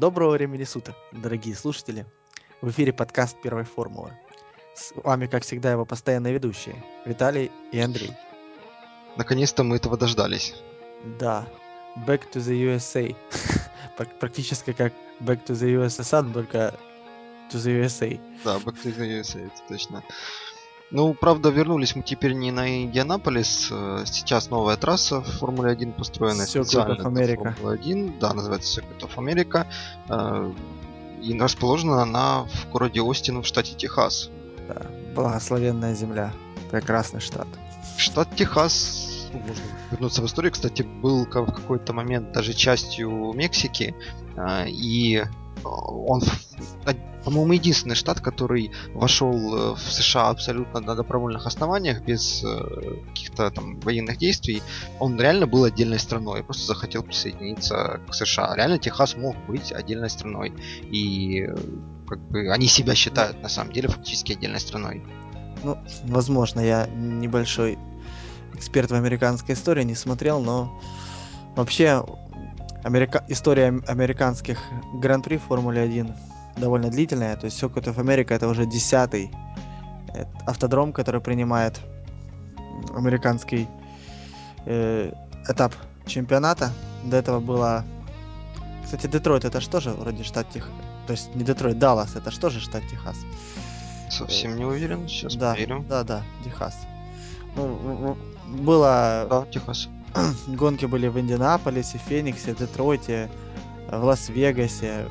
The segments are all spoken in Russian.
Доброго времени суток, дорогие слушатели. В эфире подкаст Первой формулы. С вами, как всегда, его постоянные ведущие Виталий и Андрей. Наконец-то мы этого дождались. Да, Back to the USA. Практически как Back to the USSR, только to the USA. Да, Back to the USA, это точно. Ну, правда, вернулись мы теперь не на Индианаполис. э, Сейчас новая трасса в Формуле 1 построена Circuit of специально для America. Формулы 1. Да, называется Circuit of America. Э, И расположена она в городе Остин в штате Техас. Да, благословенная земля. Прекрасный штат. Штат Техас, ну, можно вернуться в историю, кстати, был в какой-то момент даже частью Мексики. а, И э, он, по-моему, единственный штат, который вошел э, в США абсолютно на добровольных основаниях, без э, каких-то там военных действий. Он реально был отдельной страной, просто захотел присоединиться к США. Реально Техас мог быть отдельной страной. И э, как бы они себя считают на самом деле фактически отдельной страной. Ну, возможно, я небольшой эксперт в американской истории, не смотрел, но вообще америка... история ам- американских гран-при в Формуле 1 довольно длительная. То есть Circuit of America это уже десятый э, автодром, который принимает американский э, этап чемпионата. До этого было... Кстати, Детройт это что же вроде штат Техас? То есть не Детройт, Даллас это что же штат Техас? Совсем не уверен, сейчас да, проверим. да, да, Техас. Ну, в- в- было Да, Техас. гонки были в Индианаполисе, Фениксе, Детройте, в Лас-Вегасе,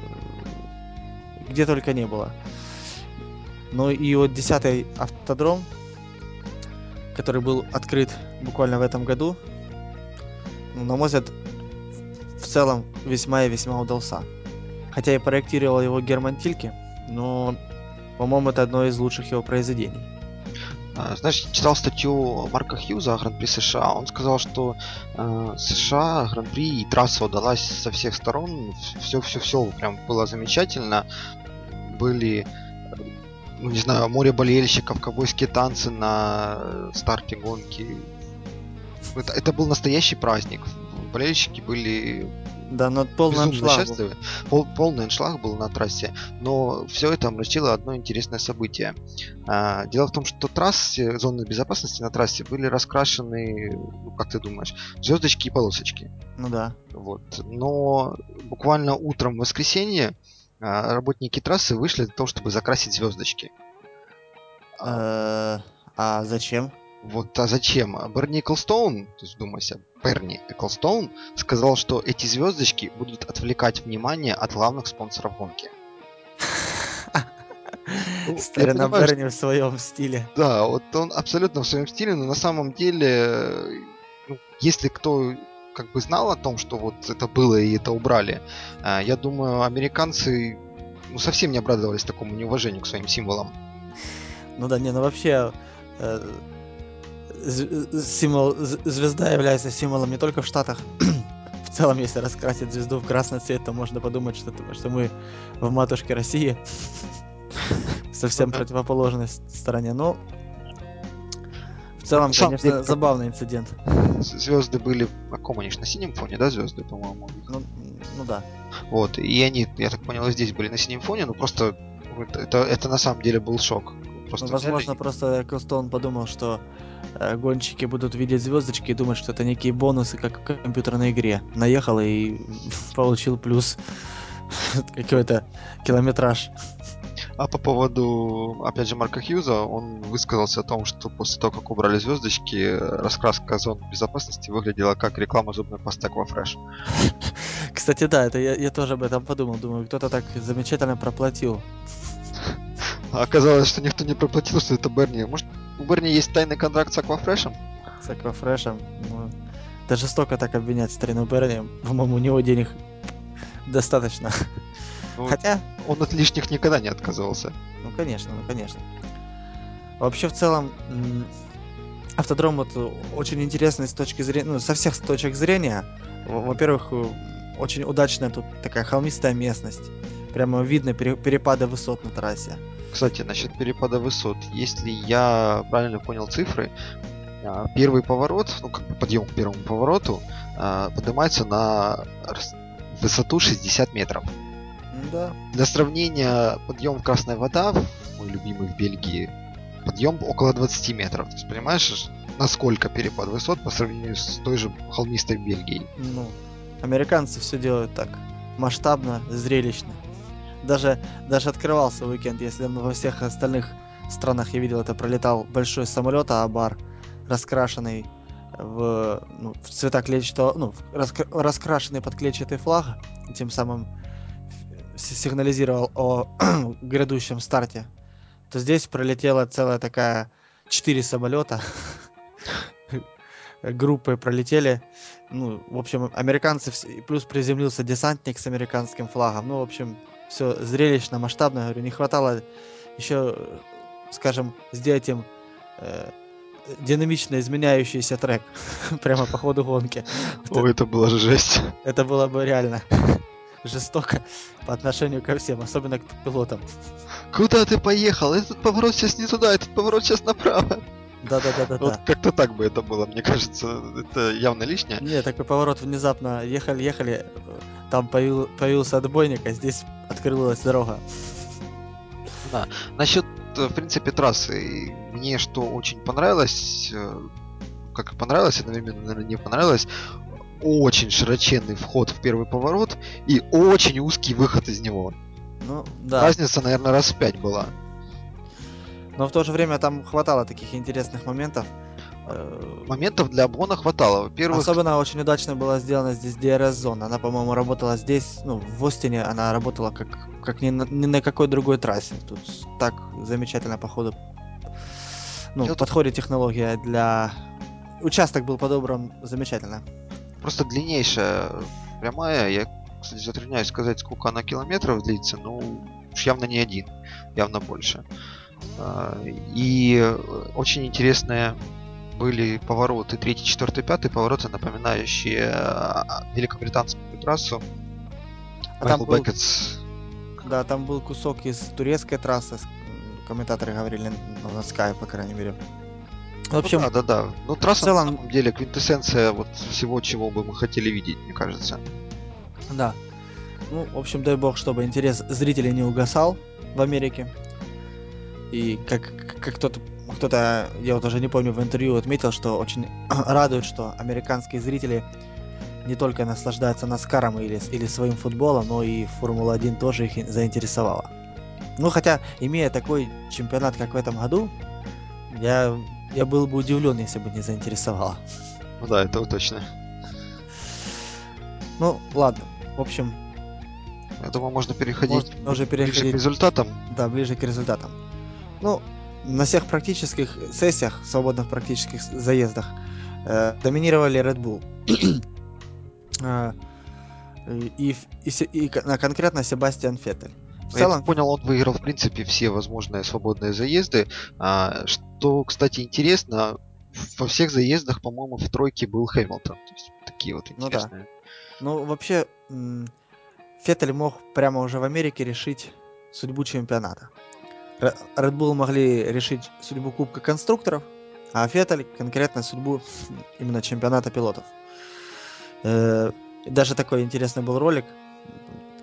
где только не было. Ну и вот десятый автодром, который был открыт буквально в этом году, на мой взгляд, в целом весьма и весьма удался. Хотя и проектировал его Герман Тильке, но, по-моему, это одно из лучших его произведений. А, Знаешь, читал статью Марка Хьюза о Гран-при США. Он сказал, что э, США Гран-при и трасса удалась со всех сторон. Все-все-все прям было замечательно. Были, ну не знаю, море болельщиков, ковбойские танцы на э, старте гонки. Это, это был настоящий праздник. Болельщики были Да, но полный аншлаг был. счастливы. Пол- полный аншлаг был на трассе, но все это омрачило одно интересное событие. А, дело в том, что трассы, зоны безопасности на трассе были раскрашены, ну, как ты думаешь, звездочки и полосочки. Ну да. Вот. Но буквально утром в воскресенье а, работники трассы вышли для того, чтобы закрасить звездочки. Э, А зачем? Вот, а зачем? Берни Эклстоун, то есть вдумайся, Берни Эклстоун сказал, что эти звездочки будут отвлекать внимание от главных спонсоров гонки. Ну, Старина Берни в своем стиле. Да, вот он абсолютно в своем стиле, но на самом деле, э, ну, если кто как бы знал о том, что вот это было и это убрали, а, я думаю, американцы ну, совсем не обрадовались такому неуважению к своим символам. Ну да, не, ну вообще э, символ, звезда является символом не только в Штатах. В целом, если раскрасить звезду в красный цвет, то можно подумать, что, что мы в матушке России. Совсем Ну противоположной стороне. Но в целом, самом конечно, деле, забавный инцидент. Звезды были на каком они ж, на синем фоне, да, звезды, по-моему. Ну, ну да. Вот, и они, я так понял, здесь были на синем фоне, но просто это, это на самом деле был шок. Просто Ну, взяли возможно, и- просто Эклстоун подумал, что гонщики будут видеть звездочки и думать, что это некие бонусы, как в компьютерной игре. Наехал и получил плюс какой-то километраж. А по поводу, опять же, Марка Хьюза, он высказался о том, что после того, как убрали звездочки, раскраска зон безопасности выглядела как реклама зубной пасты Aquafresh. Кстати, да, это я, я тоже об этом подумал. Думаю, кто-то так замечательно проплатил. А оказалось, что никто не проплатил, что это Берни. Может, у Берни есть тайный контракт с Aquafresh? С аквафрешем. Ну, это жестоко так обвинять старину Берни. По-моему, у него денег достаточно. Ну, Хотя, Он от лишних никогда не отказывался. Ну, конечно, ну, конечно. Вообще, в целом, автодром вот очень интересный с точки зрения, ну, со всех точек зрения. Во- Во-первых, э, очень удачная тут такая холмистая местность. Прямо видно пере- перепады высот на трассе. Кстати, насчет перепада высот. Если я правильно понял цифры, а, первый поворот, ну как бы подъем к первому повороту, а, поднимается на высоту 60 метров. Да. Для сравнения, подъем Красная Вода, мой любимый в Бельгии, подъем около 20 метров. То есть, понимаешь, насколько перепад высот по сравнению с той же холмистой Бельгией? Ну, американцы все делают так. Масштабно, зрелищно. Даже, даже открывался уикенд, если во всех остальных странах я видел, это пролетал большой самолет Абар, раскрашенный в, ну, в цвета клетчатого, ну, раскра- раскрашенный под клетчатый флаг, тем самым сигнализировал о грядущем старте, то здесь пролетела целая такая четыре самолета группы пролетели. Ну, в общем, американцы, плюс приземлился десантник с американским флагом. Ну, в общем, все зрелищно, масштабно. Говорю, не хватало еще, скажем, сделать им э, динамично изменяющийся трек прямо по ходу гонки. О, это было жесть. Это было бы реально жестоко по отношению ко всем, особенно к пилотам. Куда ты поехал? Этот поворот сейчас не туда, этот поворот сейчас направо. Да-да-да-да. Вот как-то так бы это было, мне кажется, это явно лишнее. Не, такой поворот внезапно. Ехали-ехали, там появил, появился отбойник, а здесь открылась дорога. Да. Насчет, э, в принципе, трассы. Мне что очень понравилось, э, как понравилось, одновременно, наверное, не понравилось, очень широченный вход в первый поворот и очень узкий выход из него. Ну, да. Разница, наверное, раз в пять была. Но в то же время там хватало таких интересных моментов. Э, моментов для обгона хватало. Во-первых... Особенно очень удачно была сделана здесь DRS-зона. Она, по-моему, работала здесь, ну, в Остине она работала как, как ни, на, ни на какой другой трассе. Тут так замечательно, походу, ну, Я подходит технология для... Участок был подобран замечательно. Просто длиннейшая прямая. Я, кстати, затрудняюсь сказать, сколько она километров длится. Ну, уж явно не один. Явно больше. А, и очень интересные были повороты, третий, четвертый, пятый повороты, напоминающие а, великобританскую трассу. А там был... Да, там был кусок из турецкой трассы, комментаторы говорили на Sky, по крайней мере. В общем, ну, да, да, да. Ну, трасса целом... на самом деле квинтэссенция вот всего, чего бы мы хотели видеть, мне кажется. Да. Ну, в общем, дай бог, чтобы интерес зрителей не угасал в Америке. И как, как кто-то, кто-то, я вот уже не помню, в интервью отметил, что очень радует, что американские зрители не только наслаждаются Наскаром или, или своим футболом, но и Формула-1 тоже их заинтересовала. Ну, хотя, имея такой чемпионат, как в этом году, я, я был бы удивлен, если бы не заинтересовала. Ну да, это точно. Ну, ладно. В общем... Я думаю, можно переходить можно уже переходить, ближе к результатам. Да, ближе к результатам. Ну, на всех практических сессиях, свободных практических заездах, э, доминировали Red Bull. э, и, и, и, конкретно Себастьян Феттель. В целом... Я понял, он выиграл, в принципе, все возможные свободные заезды. А, что, кстати, интересно, во всех заездах, по-моему, в тройке был Хэмилтон. То есть такие вот интересные. Ну, да. ну вообще, Феттель мог прямо уже в Америке решить судьбу чемпионата. Red Bull могли решить судьбу Кубка конструкторов, а Феттель конкретно судьбу именно чемпионата пилотов. Э, даже такой интересный был ролик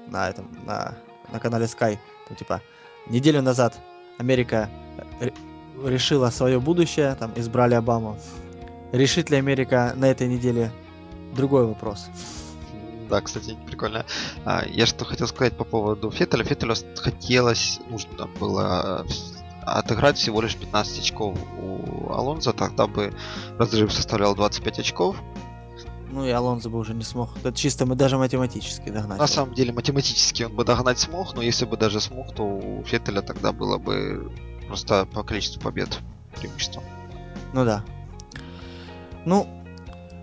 на этом, на, на канале Sky. Там, типа, неделю назад Америка решила свое будущее, там избрали Обаму. Решит ли Америка на этой неделе другой вопрос? Да, кстати, прикольно. А, я что хотел сказать по поводу Феттеля. Феттелю хотелось, нужно было отыграть всего лишь 15 очков у Алонза, тогда бы разрыв составлял 25 очков. Ну и Алонзо бы уже не смог. Это чисто мы даже математически догнать. На самом деле математически он бы догнать смог, но если бы даже смог, то у Феттеля тогда было бы просто по количеству побед преимущество. Ну да. Ну,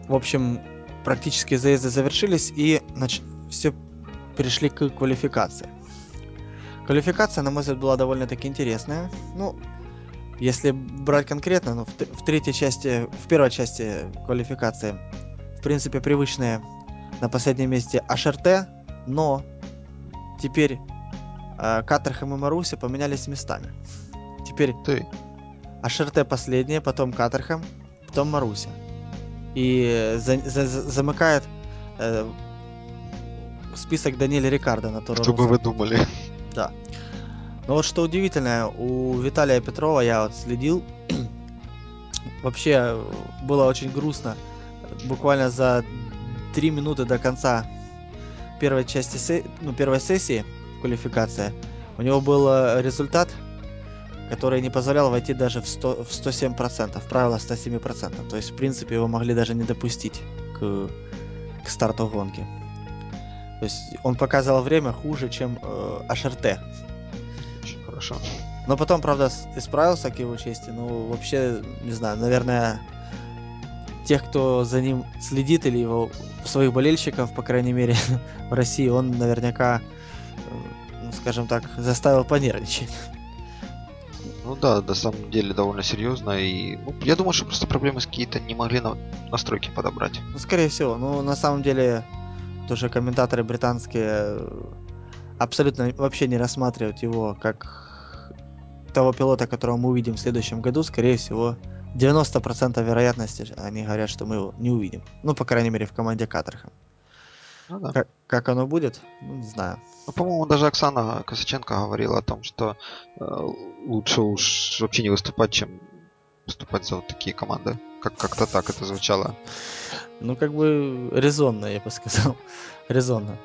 в общем, практически заезды завершились и значит, все перешли к квалификации. Квалификация, на мой взгляд, была довольно-таки интересная. Ну, если брать конкретно, ну, в, в третьей части, в первой части квалификации, в принципе, привычные на последнем месте HRT, но теперь э, Катерхэм и Маруси поменялись местами. Теперь Ты. HRT последние, потом Катерхэм, потом Маруся и за, за, замыкает э, список Даниэля Рикардо на Торо Что бы вы думали? Да. Но вот что удивительное, у Виталия Петрова я вот следил, вообще э, было очень грустно. Буквально за три минуты до конца первой части, се- ну, первой сессии квалификация, у него был э, результат, который не позволял войти даже в, 100, в 107%, правило 107%. То есть, в принципе, его могли даже не допустить к, к старту гонки. То есть он показывал время хуже, чем э, HRT. Очень хорошо. Но потом, правда, исправился к его чести. Ну, вообще, не знаю, наверное, тех, кто за ним следит, или его своих болельщиков, по крайней мере, в России, он наверняка, э, ну, скажем так, заставил понервничать. Ну да, на самом деле довольно серьезно. И ну, я думаю, что просто проблемы с какие-то не могли на- настройки подобрать. Ну, скорее всего. Ну, на самом деле, тоже комментаторы британские э, абсолютно вообще не рассматривают его как того пилота, которого мы увидим в следующем году. Скорее всего, 90% вероятности они говорят, что мы его не увидим. Ну, по крайней мере, в команде Катерха. Ну да. Как, как оно будет, ну, не знаю. Ну, по-моему, даже Оксана Косаченко говорила о том, что э, лучше уж вообще не выступать, чем выступать за вот такие команды. Как- как-то так это звучало. Ну, как бы резонно, я бы сказал. резонно.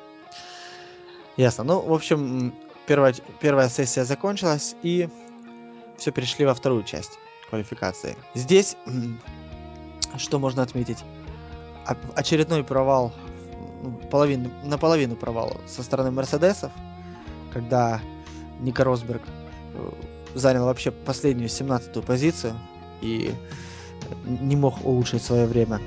Ясно. Ну, в общем, первая, первая сессия закончилась, и все перешли во вторую часть квалификации. Здесь, что можно отметить? Очередной провал, ну, половину, наполовину провал со стороны Мерседесов, когда Ника Росберг э, занял вообще последнюю 17-ю позицию и не мог улучшить свое время.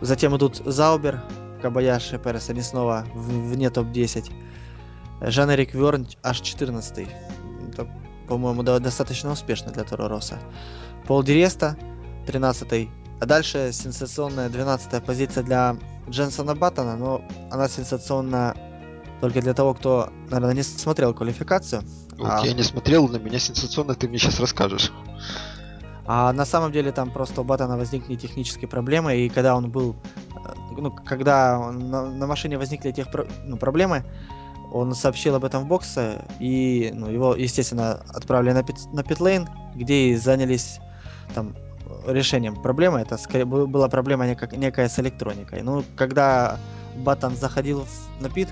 Затем идут Заубер, Кабаяши, Перес, они снова вне топ-10. Жан-Эрик Верн аж 14 Это, по-моему, достаточно успешно для Торо Росса. Пол Диреста 13 А дальше сенсационная 12 позиция для Дженсона Баттона, но она сенсационна только для того, кто, наверное, не смотрел квалификацию. Вот А. я не смотрел, на меня сенсационно ты мне сейчас расскажешь. А на самом деле там просто у Баттона возникли технические проблемы, и когда он был, э, ну, когда на, на машине возникли тех ну, проблемы, он сообщил об этом в боксе, и ну, его, естественно, отправили на, пит, на питлейн, где и занялись там решением проблемы. Это скорее бы- была проблема нека- некая с электроникой. Ну, когда Баттон заходил на пит,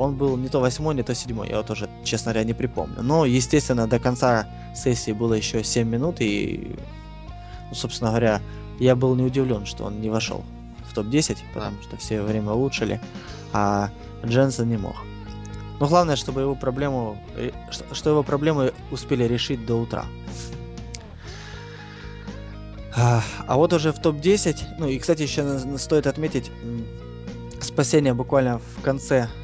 он был не то восьмой, не то седьмой, я вот уже, честно говоря, не припомню. Но, естественно, до конца сессии было еще 7 минут, и, ну, собственно говоря, я был не удивлен, что он не вошел в топ-10, потому что все время улучшили, а Дженсен не мог. Но главное, чтобы его проблему, ре- что- его проблемы успели решить до утра. А, вот уже в топ-10, ну и, кстати, еще стоит отметить спасение буквально в конце э,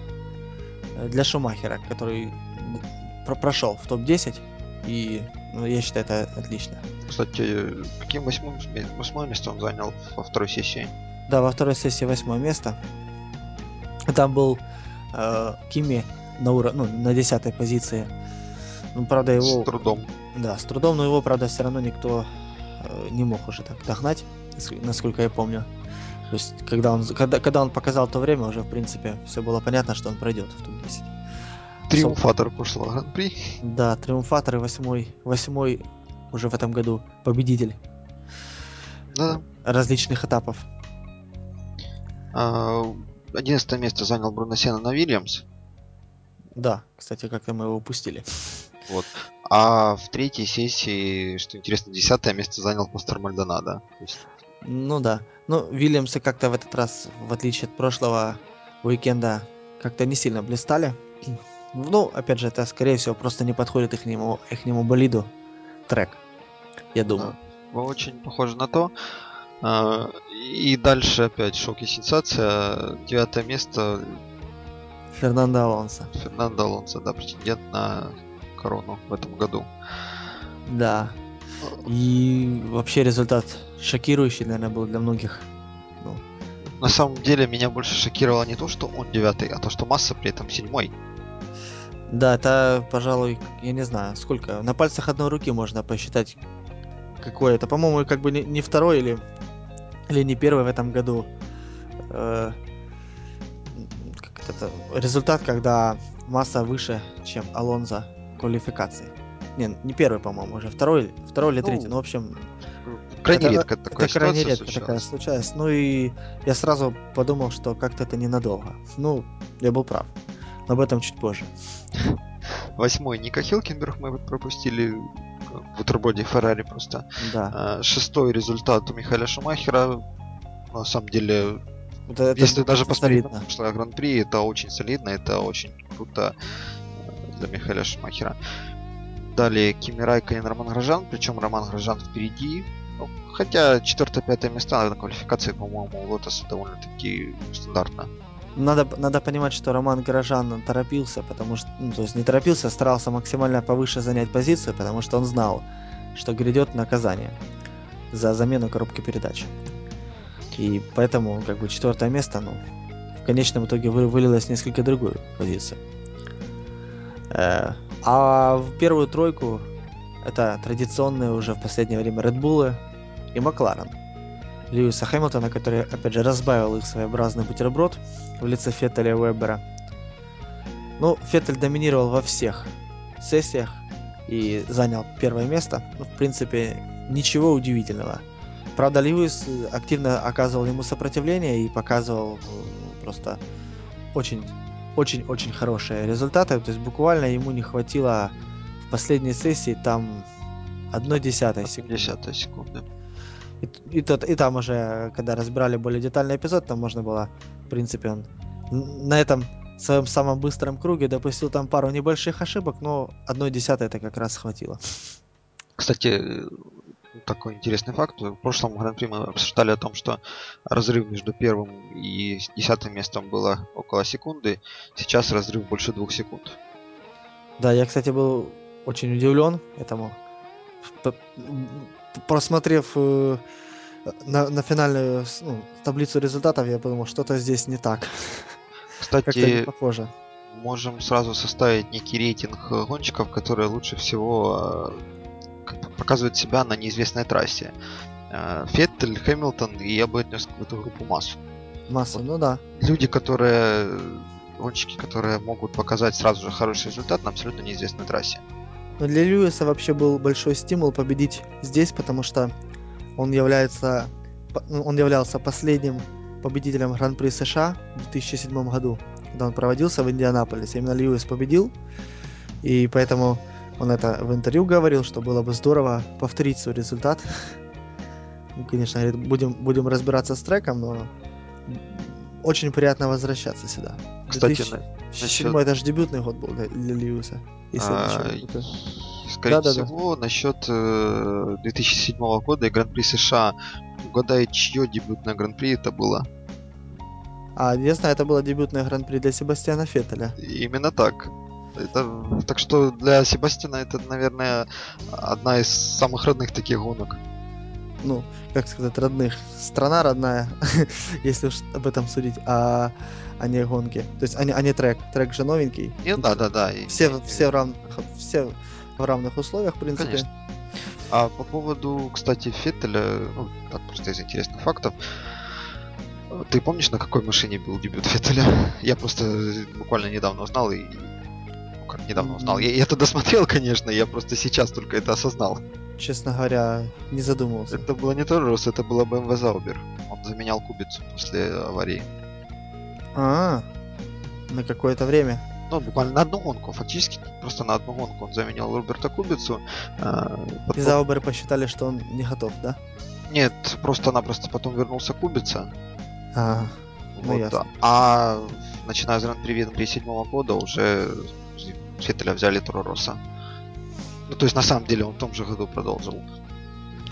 для Шумахера, который про- прошел в топ-10, и ну, я считаю это отлично. Кстати, каким восьмым, восьмое место он занял во второй сессии? Да, во второй сессии восьмое место. Там был э, Кими на, уро... ну, на десятой позиции. Ну, правда, его... С трудом. Да, с трудом, но его, правда, все равно никто э, не мог уже так догнать, наск- насколько я помню. То есть, когда он, когда, когда он показал то время, уже, в принципе, все было понятно, что он пройдет в топ-10. Триумфатор прошлого гран-при. Да, триумфатор и восьмой, восьмой уже в этом году победитель Да. различных этапов. А, Одиннадцатое место занял Бруно Сена на Вильямс. Да, кстати, как-то мы его упустили. Вот. А в третьей сессии, что интересно, десятое место занял Пастор Мальдонадо. То есть, Ну да. Ну, Вильямсы как-то в этот раз, в отличие от прошлого уикенда, как-то не сильно блистали. Ну, опять же, это, скорее всего, просто не подходит их нему, болиду трек, я думаю. да, очень похоже на то. А, И дальше опять шок и сенсация. Девятое место Фернандо Алонсо. Фернандо Алонсо, да, претендент на корону в этом году. Да. И вообще результат шокирующий, наверное, был для многих. Ну, На самом деле меня больше шокировало не то, что он девятый, а то, что Масса при этом седьмой. да, это, пожалуй, я не знаю, сколько. На пальцах одной руки можно посчитать, какое это. По-моему, как бы не, не второй или, или не первый в этом году э, как это результат, когда масса выше, чем Алонзо квалификации. Не, не первый, по-моему, уже второй, второй или третий. Ну, ну в общем, крайне это, редко такая это крайне редко случалась. такая случалась. Ну и я сразу подумал, что как-то это ненадолго. Ну, я был прав. Но об этом чуть позже. Восьмой Ника Хилкенберг мы пропустили в бутерброде Феррари просто. Да. А, шестой результат у Михаила Шумахера. На самом деле, это, это если даже посмотреть на прошлое Гран-при, это очень солидно, это очень круто э, для Михаила Шумахера. Далее Кими Райконен, Роман Грожан, причем Роман Грожан впереди. Ну, хотя четвертое-пятое места на квалификации, по-моему, у Лотоса довольно-таки стандартно. Надо, надо понимать, что Роман Горожан торопился, потому что, ну, то есть не торопился, а старался максимально повыше занять позицию, потому что он знал, что грядет наказание за замену коробки передач. И поэтому, как бы, четвертое место, ну, в конечном итоге вы, вылилось несколько другую позицию. Э, а в первую тройку это традиционные уже в последнее время Red Bull и Макларен. Льюиса Хэмилтона, который, опять же, разбавил их своеобразный бутерброд в лице Феттеля и Вебера. Ну, Феттель доминировал во всех сессиях и занял первое место. Ну, в принципе, ничего удивительного. Правда, Льюис активно оказывал ему сопротивление и показывал ну, просто очень очень-очень хорошие результаты. То есть буквально ему не хватило в последней сессии там одной десятой секунды. Десятой секунды. И, и, тот, и там уже, когда разбирали более детальный эпизод, там можно было, в принципе, он на этом своем самом быстром круге допустил там пару небольших ошибок, но одной десятой это как раз хватило. Кстати, такой интересный факт. В прошлом гран-при мы обсуждали о том, что разрыв между первым и десятым местом было около секунды. Сейчас разрыв больше двух секунд. Да, я, кстати, был очень удивлен этому. Просмотрев э, на, на финальную ну, таблицу результатов, я подумал, что-то здесь не так. Кстати, не похоже. можем сразу составить некий рейтинг гонщиков, которые лучше всего э, показывают себя на неизвестной трассе. Э, Феттель, Хэмилтон, и я бы отнес в эту группу массу. Массу, вот ну да. Люди, которые гонщики, которые могут показать сразу же хороший результат на абсолютно неизвестной трассе. Но для Льюиса вообще был большой стимул победить здесь, потому что он является ну, он являлся последним победителем Гран-при США в 2007 году, когда он проводился в Индианаполисе. Именно Льюис победил, и поэтому он это в интервью говорил, что было бы здорово повторить свой результат. Ну, конечно, говорит, будем, будем разбираться с треком, но очень приятно возвращаться сюда. Кстати, 2007 насчет... это же дебютный год был для, для Льюиса. Если а, скорее да, всего, да, да. насчет э, 2007 года и Гран-при США. Угадай, чье дебютное Гран-при это было? А, я знаю, это было дебютное Гран-при для Себастьяна Феттеля. Именно так. Это, так что для Себастьяна это, наверное, одна из самых родных таких гонок. Ну, как сказать, родных. Страна родная, если уж об этом судить, а, а не гонки. То есть, а не, а не трек. Трек же новенький. Ну, да, да, да. Все, все, в равных, все в равных условиях, в принципе. Конечно. А по поводу, кстати, Феттеля, ну, так просто из интересных фактов, ты помнишь, на какой машине был дебют Феттеля? Я просто буквально недавно узнал и... Ну, как недавно узнал? Я, я тогда смотрел, конечно, я просто сейчас только это осознал. Честно говоря, не задумывался. Это было не Торрос, это было BMW Zauber. Он заменял кубицу после аварии. А, на какое-то время. Ну, буквально на одну гонку, фактически просто на одну гонку он заменил Роберта Кубицу. А, потом... И Зауберы посчитали, что он не готов, да? Нет, просто-напросто потом вернулся Кубица. А, ну вот, ясно. А начиная с Гран-при Венгрии седьмого года уже Феттеля взяли Торороса. Ну, то есть, на самом деле, он в том же году продолжил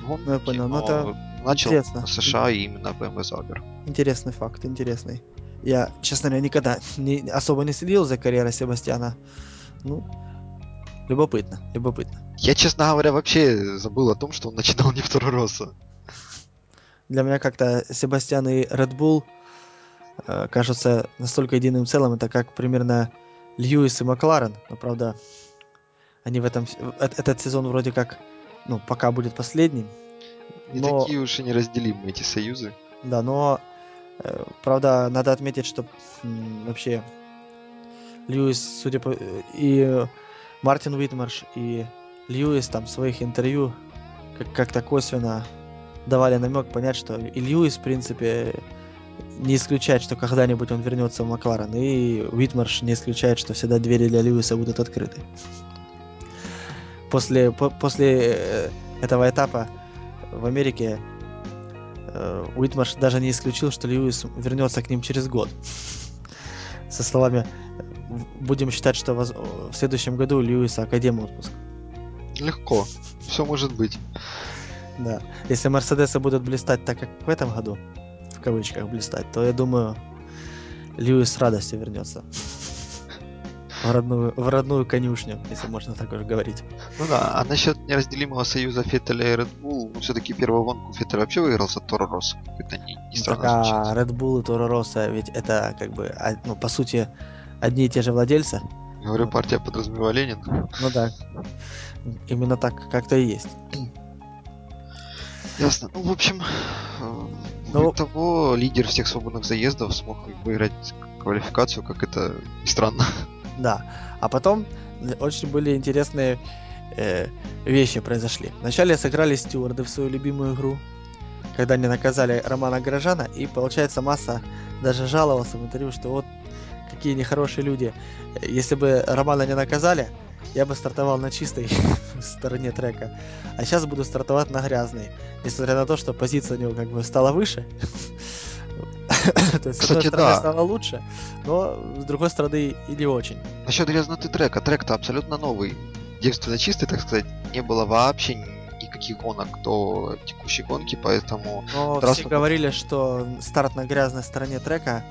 гонки, ну, я понял, но, но это начал интересно. США и именно BMW Zauber. Интересный факт, интересный. Я, честно говоря, никогда не, особо не следил за карьерой Себастьяна. Ну, любопытно, любопытно. Я, честно говоря, вообще забыл о том, что он начинал не второй раз. Для меня как-то Себастьян и Red Bull э, кажутся настолько единым целым. Это как примерно Льюис и Макларен. Но, правда, они в этом... Этот сезон вроде как, ну, пока будет последним. Не но... такие уж и неразделимые эти союзы. Да, но Э, правда, надо отметить, что вообще Льюис, судя по... И Мартин Уитмарш, и Льюис там в своих интервью как- как-то косвенно давали намек понять, что и Льюис, в принципе, не исключает, что когда-нибудь он вернется в Макларен, и Уитмарш не исключает, что всегда двери для Льюиса будут открыты. После, по- после э, этого этапа в Америке э, Уитмарш даже не исключил, что Льюис вернется к ним через год. Со словами «В- будем считать, что воз- в следующем году у Льюиса академия отпуск. Легко. Все может быть. Да. Если Мерседесы будут блистать так, как в этом году, кавычках блистать, то я думаю, Льюис с радостью вернется. В родную, в родную конюшню, если можно так уже говорить. Ну да, а насчет неразделимого союза Феттеля и Red Bull, ну все-таки первую гонку Феттель вообще выиграл за Торо Россо. Это не, не странно Так, а. Red Bull и Toro Rosso, ведь это как бы, а, ну, по сути, одни и те же владельцы. Говорю, партия подразумевала Ленин. Ну да, именно так как-то и есть. Ясно. Ну, в общем, э, Ну- того лидер всех свободных заездов смог выиграть квалификацию, как это ни странно. Да. А потом очень были интересные э, вещи произошли. Вначале сыграли стюарды в свою любимую игру, когда они наказали Романа Горожана, и получается масса даже жаловался в интервью, что вот какие нехорошие люди. Если бы Романа не наказали, я бы стартовал на чистой стороне трека. А сейчас буду стартовать на грязной. Несмотря на то, что позиция у него как бы стала выше. То есть, с одной стороны, да. стало лучше, но с другой стороны и не очень. Насчет грязноты трека. Трек-то абсолютно новый. Девственно чистый, так сказать. Не было вообще никаких гонок до текущей гонки, поэтому... Но все говорили, что старт на грязной стороне трека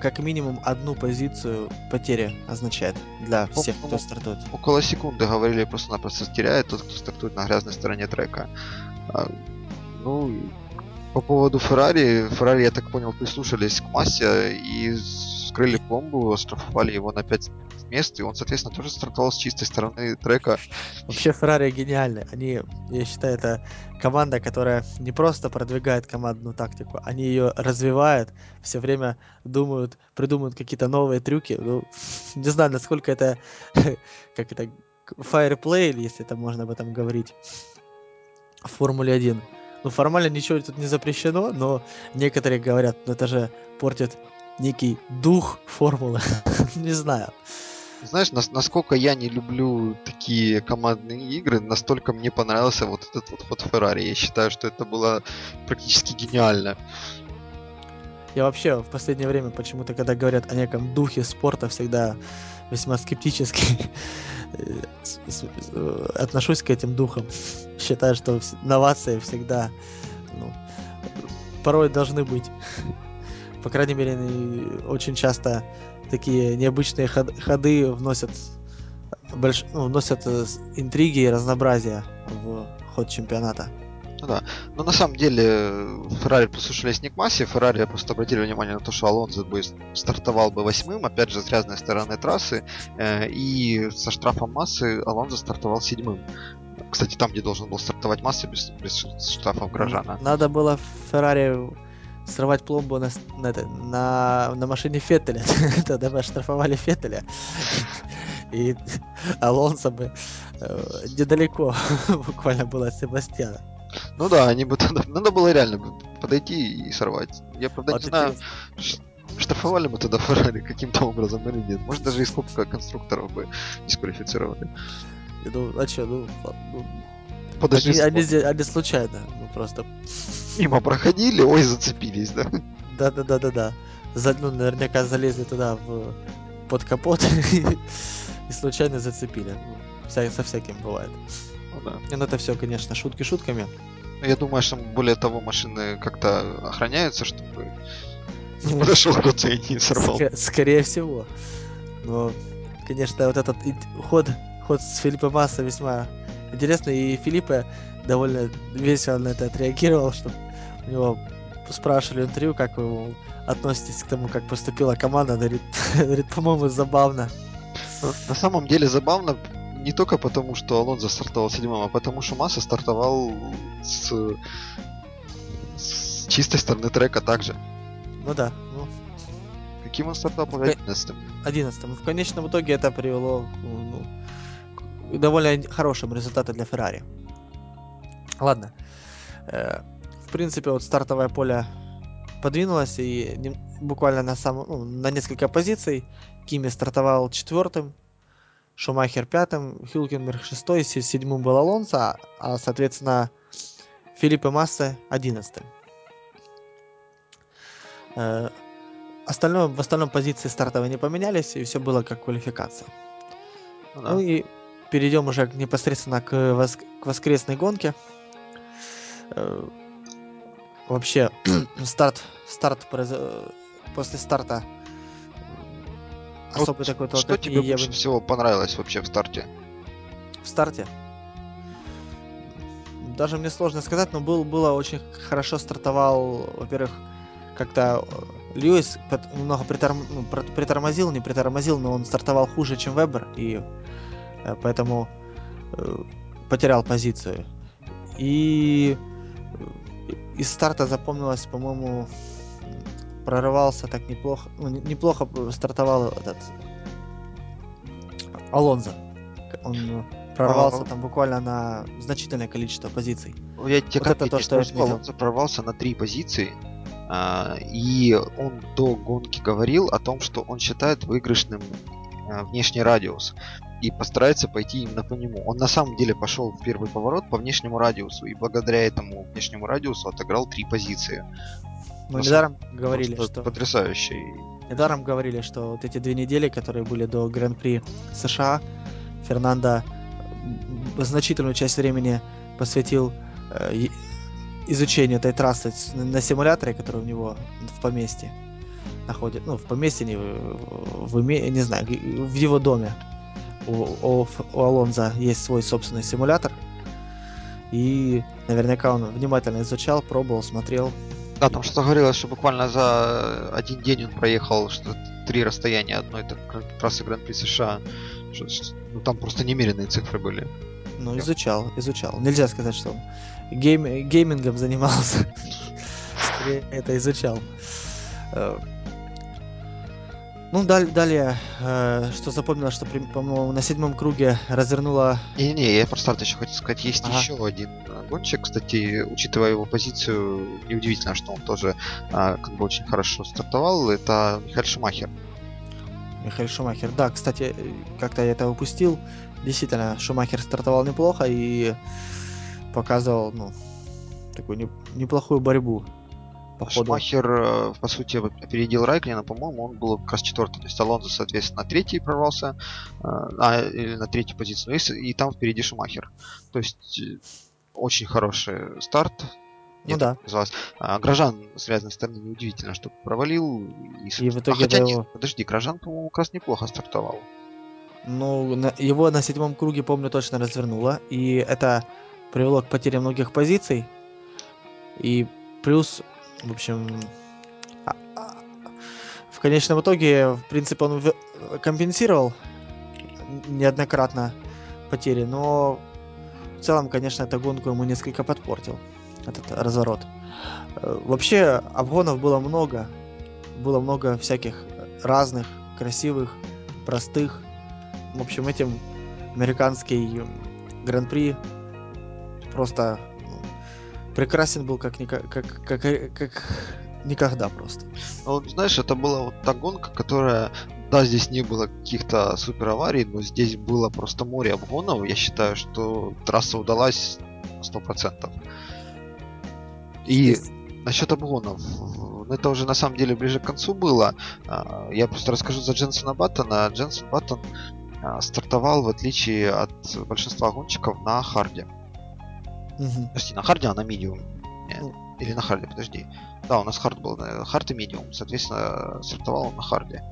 как минимум одну позицию потери означает для Ну, всех, кто стартует. Около секунды говорили, просто-напросто теряет тот, кто стартует на грязной стороне трека. А, ну, по поводу Феррари, Феррари, я так понял, прислушались к массе и скрыли пломбу, оштрафовали его на 5 мест, и он, соответственно, тоже стартовал с чистой стороны трека. Вообще Феррари гениальны. Они, я считаю, это команда, которая не просто продвигает командную тактику, они ее развивают, все время думают, придумывают какие-то новые трюки. Ну, не знаю, насколько это, как это, fireplay, если это можно об этом говорить, в Формуле 1. Ну, формально ничего тут не запрещено, но некоторые говорят, ну это же портит некий дух формулы. Не знаю. Знаешь, нас- насколько я не люблю такие командные игры, настолько мне понравился вот этот вот ход Феррари. Я считаю, что это было практически гениально. Я вообще в последнее время почему-то, когда говорят о неком духе спорта, всегда весьма скептически отношусь к этим духам. Считаю, что новации всегда ну, порой должны быть. По крайней мере, очень часто такие необычные ход- ходы вносят, больш... ну, вносят э, интриги и разнообразие в ход чемпионата. Ну да. Но на самом деле э, Феррари послушались не к массе, Феррари просто обратили внимание на то, что Алонсо бы стартовал бы восьмым, опять же, с грязной стороны трассы, э, и со штрафом массы Алонсо стартовал седьмым. Кстати, там, где должен был стартовать масса без, без штрафов Грожана. Надо было Феррари срывать пломбу на, на, это- на, на машине Феттеля. Тогда бы оштрафовали Феттеля. И Алонсо бы э, недалеко буквально было от Себастьяна. Ну да, они бы тогда... Надо было реально подойти и сорвать. Я, правда, Вот не знаю, штрафовали бы тогда Феррари каким-то образом или нет. Может, даже из Кубка конструкторов бы дисквалифицировали. Ну, а чё, ну, ну, Подожди, они, они, зе- они случайно, ну просто, мимо проходили, ой, зацепились, да? да-да-да-да-да. За, ну, наверняка залезли туда в, под капот и случайно зацепили. Ну, вся- со всяким бывает. Ну да. Не, Ну, это все, конечно, шутки шутками. Ну, Я думаю, что более того, машины как-то охраняются, чтобы не подошел кто-то и не сорвал. Ска- скорее всего. Но, конечно, вот этот ход, ход с Филиппом Масса весьма интересный. И Филиппе довольно весело на это отреагировал, что у него спрашивали интервью, как вы относитесь к тому, как поступила команда. Говорит, говорит, по-моему, забавно. На самом деле забавно не только потому, что Алонзо стартовал седьмым, а потому что Масса стартовал с, с чистой стороны трека также. Ну да, ну, Каким он стартовал? 11 11 В конечном итоге это привело ну, довольно хорошим результатам для Феррари. Ладно. Э, в принципе, вот стартовое поле подвинулось и не, буквально на, сам, ну, на несколько позиций. Кими стартовал четвертым, Шумахер пятым, Хюлкенберг шестой, седьмым был Алонсо, а, соответственно, Филипп и Масса одиннадцатым. Э, остальное, в остальном позиции стартовые не поменялись, и все было как квалификация. Ну, да. ну и перейдем уже непосредственно к, вос- к воскресной гонке. Э, вообще, старт, старт после старта особый вот такой Что тебе больше бы... всего понравилось вообще в старте? В старте? Даже мне сложно сказать, но был, было очень хорошо стартовал, во-первых, как-то э, Льюис немного приторм... ну, притормозил, не притормозил, но он стартовал хуже, чем Вебер, и поэтому э, потерял позицию. И из старта запомнилось, по-моему, прорывался так неплохо, ну, неплохо стартовал этот Алонзо. Он прорвался там буквально на значительное количество позиций. Я тебе вот это то, что я Алонзо прорвался на три позиции, а, и он до гонки говорил о том, что он считает выигрышным внешний радиус и постарается пойти именно по нему. Он на самом деле пошел в первый поворот по внешнему радиусу и благодаря этому внешнему радиусу отыграл три позиции. Мы ну, недаром говорили, что... Потрясающий. Недаром говорили, что вот эти две недели, которые были до Гран-при США, Фернандо значительную часть времени посвятил э, изучению этой трассы на симуляторе, который у него в поместье находит, ну, в поместье, не, в, в, не знаю, в его доме. У, у, у Алонза есть свой собственный симулятор. И наверняка он внимательно изучал, пробовал, смотрел, да, там что говорилось, что буквально за один день он проехал что три расстояния одной трассы Гран-при США. Что, что, ну, там просто немеренные цифры были. Ну, изучал, изучал. Нельзя сказать, что он гейм, геймингом занимался. Это изучал. Э, ну, далее, далее э, что запомнила, что, по-моему, на седьмом круге развернула... Не-не, я про старт еще хотел сказать, есть ага. еще один гонщик, кстати, учитывая его позицию, неудивительно, что он тоже а, как бы очень хорошо стартовал, это Михаил Шумахер. Михаил Шумахер, да, кстати, как-то я это упустил. Действительно, Шумахер стартовал неплохо и показывал, ну, такую не, неплохую борьбу по ходу. Шумахер, э, по сути, опередил Райклина, по-моему, он был как раз четвертый. То есть Алонзо, соответственно, на третий прорвался, э, а, или на третью позицию, и, и там впереди Шумахер. То есть э, очень хороший старт. Ну да. Казалось. А, Грожан с разной стороны неудивительно, что провалил. И, и в итоге а хотя нет, его... подожди, Грожан, по-моему, как раз неплохо стартовал. Ну, на, его на седьмом круге, помню, точно развернуло. И это привело к потере многих позиций. И плюс, в общем, а, а, в конечном итоге, в принципе, он компенсировал неоднократно потери, но в целом, конечно, эта гонку ему несколько подпортил, этот разворот. Э, вообще, обгонов было много. Было много всяких разных, красивых, простых. В общем, этим американский гран-при просто прекрасен был как, как, как, как, как никогда просто. Ну, знаешь, это была вот та гонка, которая да, здесь не было каких-то супер аварий, но здесь было просто море обгонов. Я считаю, что трасса удалась на 100%. И здесь... насчет обгонов. Ну, это уже на самом деле ближе к концу было. А, я просто расскажу за Дженсона Баттона. Дженсон Баттон а, стартовал, в отличие от большинства гонщиков, на харде. Угу. Подожди, на харде, а на медиум. Ну. Или на харде, подожди. Да, у нас хард был. Хард и медиум. Соответственно, стартовал он на харде.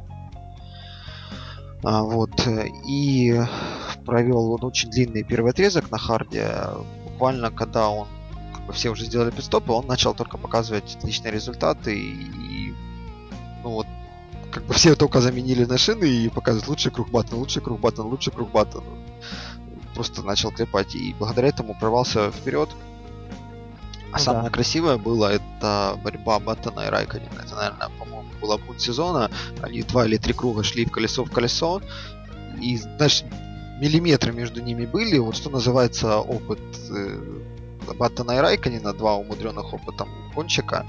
А, вот. И провел он очень длинный первый отрезок на харде. Буквально, когда он как бы все уже сделали пит-стопы, он начал только показывать отличные результаты. И, ну вот, как бы все только заменили на шины и показывают лучший круг Баттон, лучший круг Баттон, лучший круг Баттон. Просто начал клепать. И благодаря этому прорвался вперед. А Ну самое да. красивое было это борьба Баттона и Райкконена. Это, наверное, по-моему, было пик сезона. Они два или три круга шли в колесо в колесо. И, знаешь, миллиметры между ними были. Вот что называется опыт э, Баттона и Райконина, два умудренных опытом гонщика,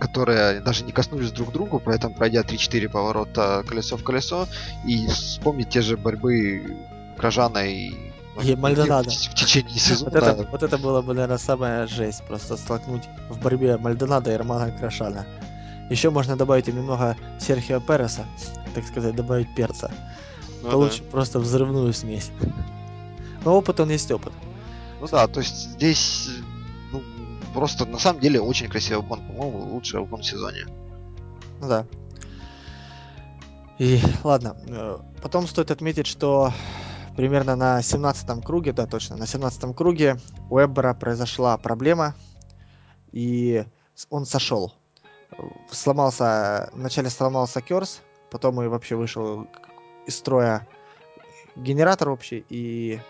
которые даже не коснулись друг другу, поэтому пройдя 3-4 поворота колесо в колесо, и вспомнить те же борьбы Грожана и, И Мальдонадо. в, течение сезона. Вот это, вот это было бы, наверное, самая жесть. Просто столкнуть в борьбе Мальдонадо и Романа Крашана. Еще можно добавить немного Серхио Переса, так сказать, добавить перца. Ну Получим просто взрывную смесь. Но опыт он есть опыт. Ну да, то есть здесь ну, просто на самом деле очень красивый гон, по-моему, лучший гон в сезоне. Ну да. И ладно, э, потом стоит отметить, что примерно на 17 круге, да, точно, на 17 круге у Эббера произошла проблема, и он сошел. Сломался, вначале сломался Керс, потом и вообще вышел из строя генератор общий, и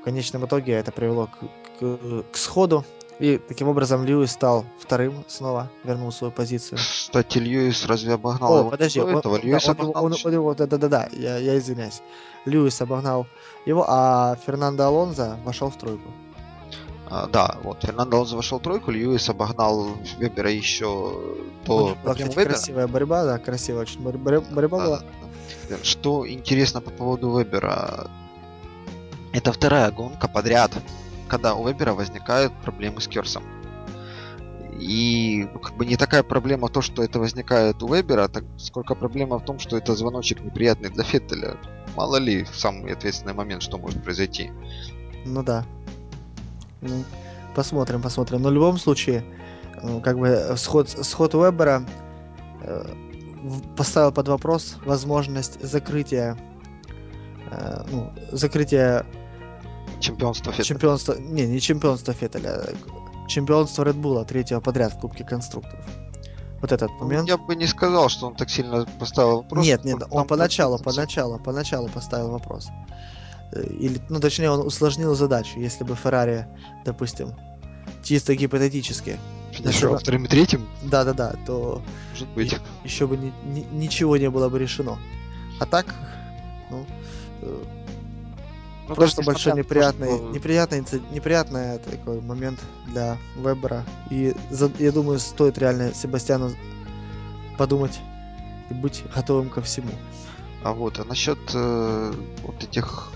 в конечном итоге это привело к, к- к сходу. И таким образом Льюис стал вторым снова, вернул свою позицию. Кстати, Льюис разве обогнал О, его подожди, до он, этого? да, Льюис он, его- обогнал он, он его, да-да-да, я, я извиняюсь. Льюис обогнал его, а Фернандо Алонзо вошел в тройку. А, да, вот Фернандо Алонсо вошел в тройку, Льюис обогнал Вебера еще до была, кстати, Вебера. красивая борьба, да, красивая очень борьба Да, была. да, да. Что интересно по поводу Вебера, это вторая гонка подряд, когда у Вебера возникают проблемы с Керсом. И ну, как бы не такая проблема то, что это возникает у Вебера, так сколько проблема в том, что это звоночек неприятный для Феттеля. Мало ли в самый ответственный момент, что может произойти. Ну да. Ну, посмотрим, посмотрим. Но в любом случае, э, как бы сход, сход Уэббера э, поставил под вопрос возможность закрытия э, ну, закрытия Чемпионство Феттеля. чемпионства, не, не чемпионства Феттеля, а чемпионства Red Bull третьего подряд в Кубке конструкторов. Вот этот Ну, момент. я бы не сказал, что он так сильно поставил вопрос. Нет, нет, он поначалу, поначалу, поначалу поставил вопрос. Э, Или, ну, точнее, он усложнил задачу. Если бы Феррари, допустим, чисто гипотетически, Финишировал вторым и третьим, да-да-да, то может быть. еще бы ни- ни- ничего не было бы решено. А так, ну, э, Ну, просто даже большой на то, неприятный, что- неприятный, неприятный такой момент для Вебера. И за- я думаю, стоит реально Себастьяну подумать и быть готовым ко всему. А вот, а насчет э, вот этих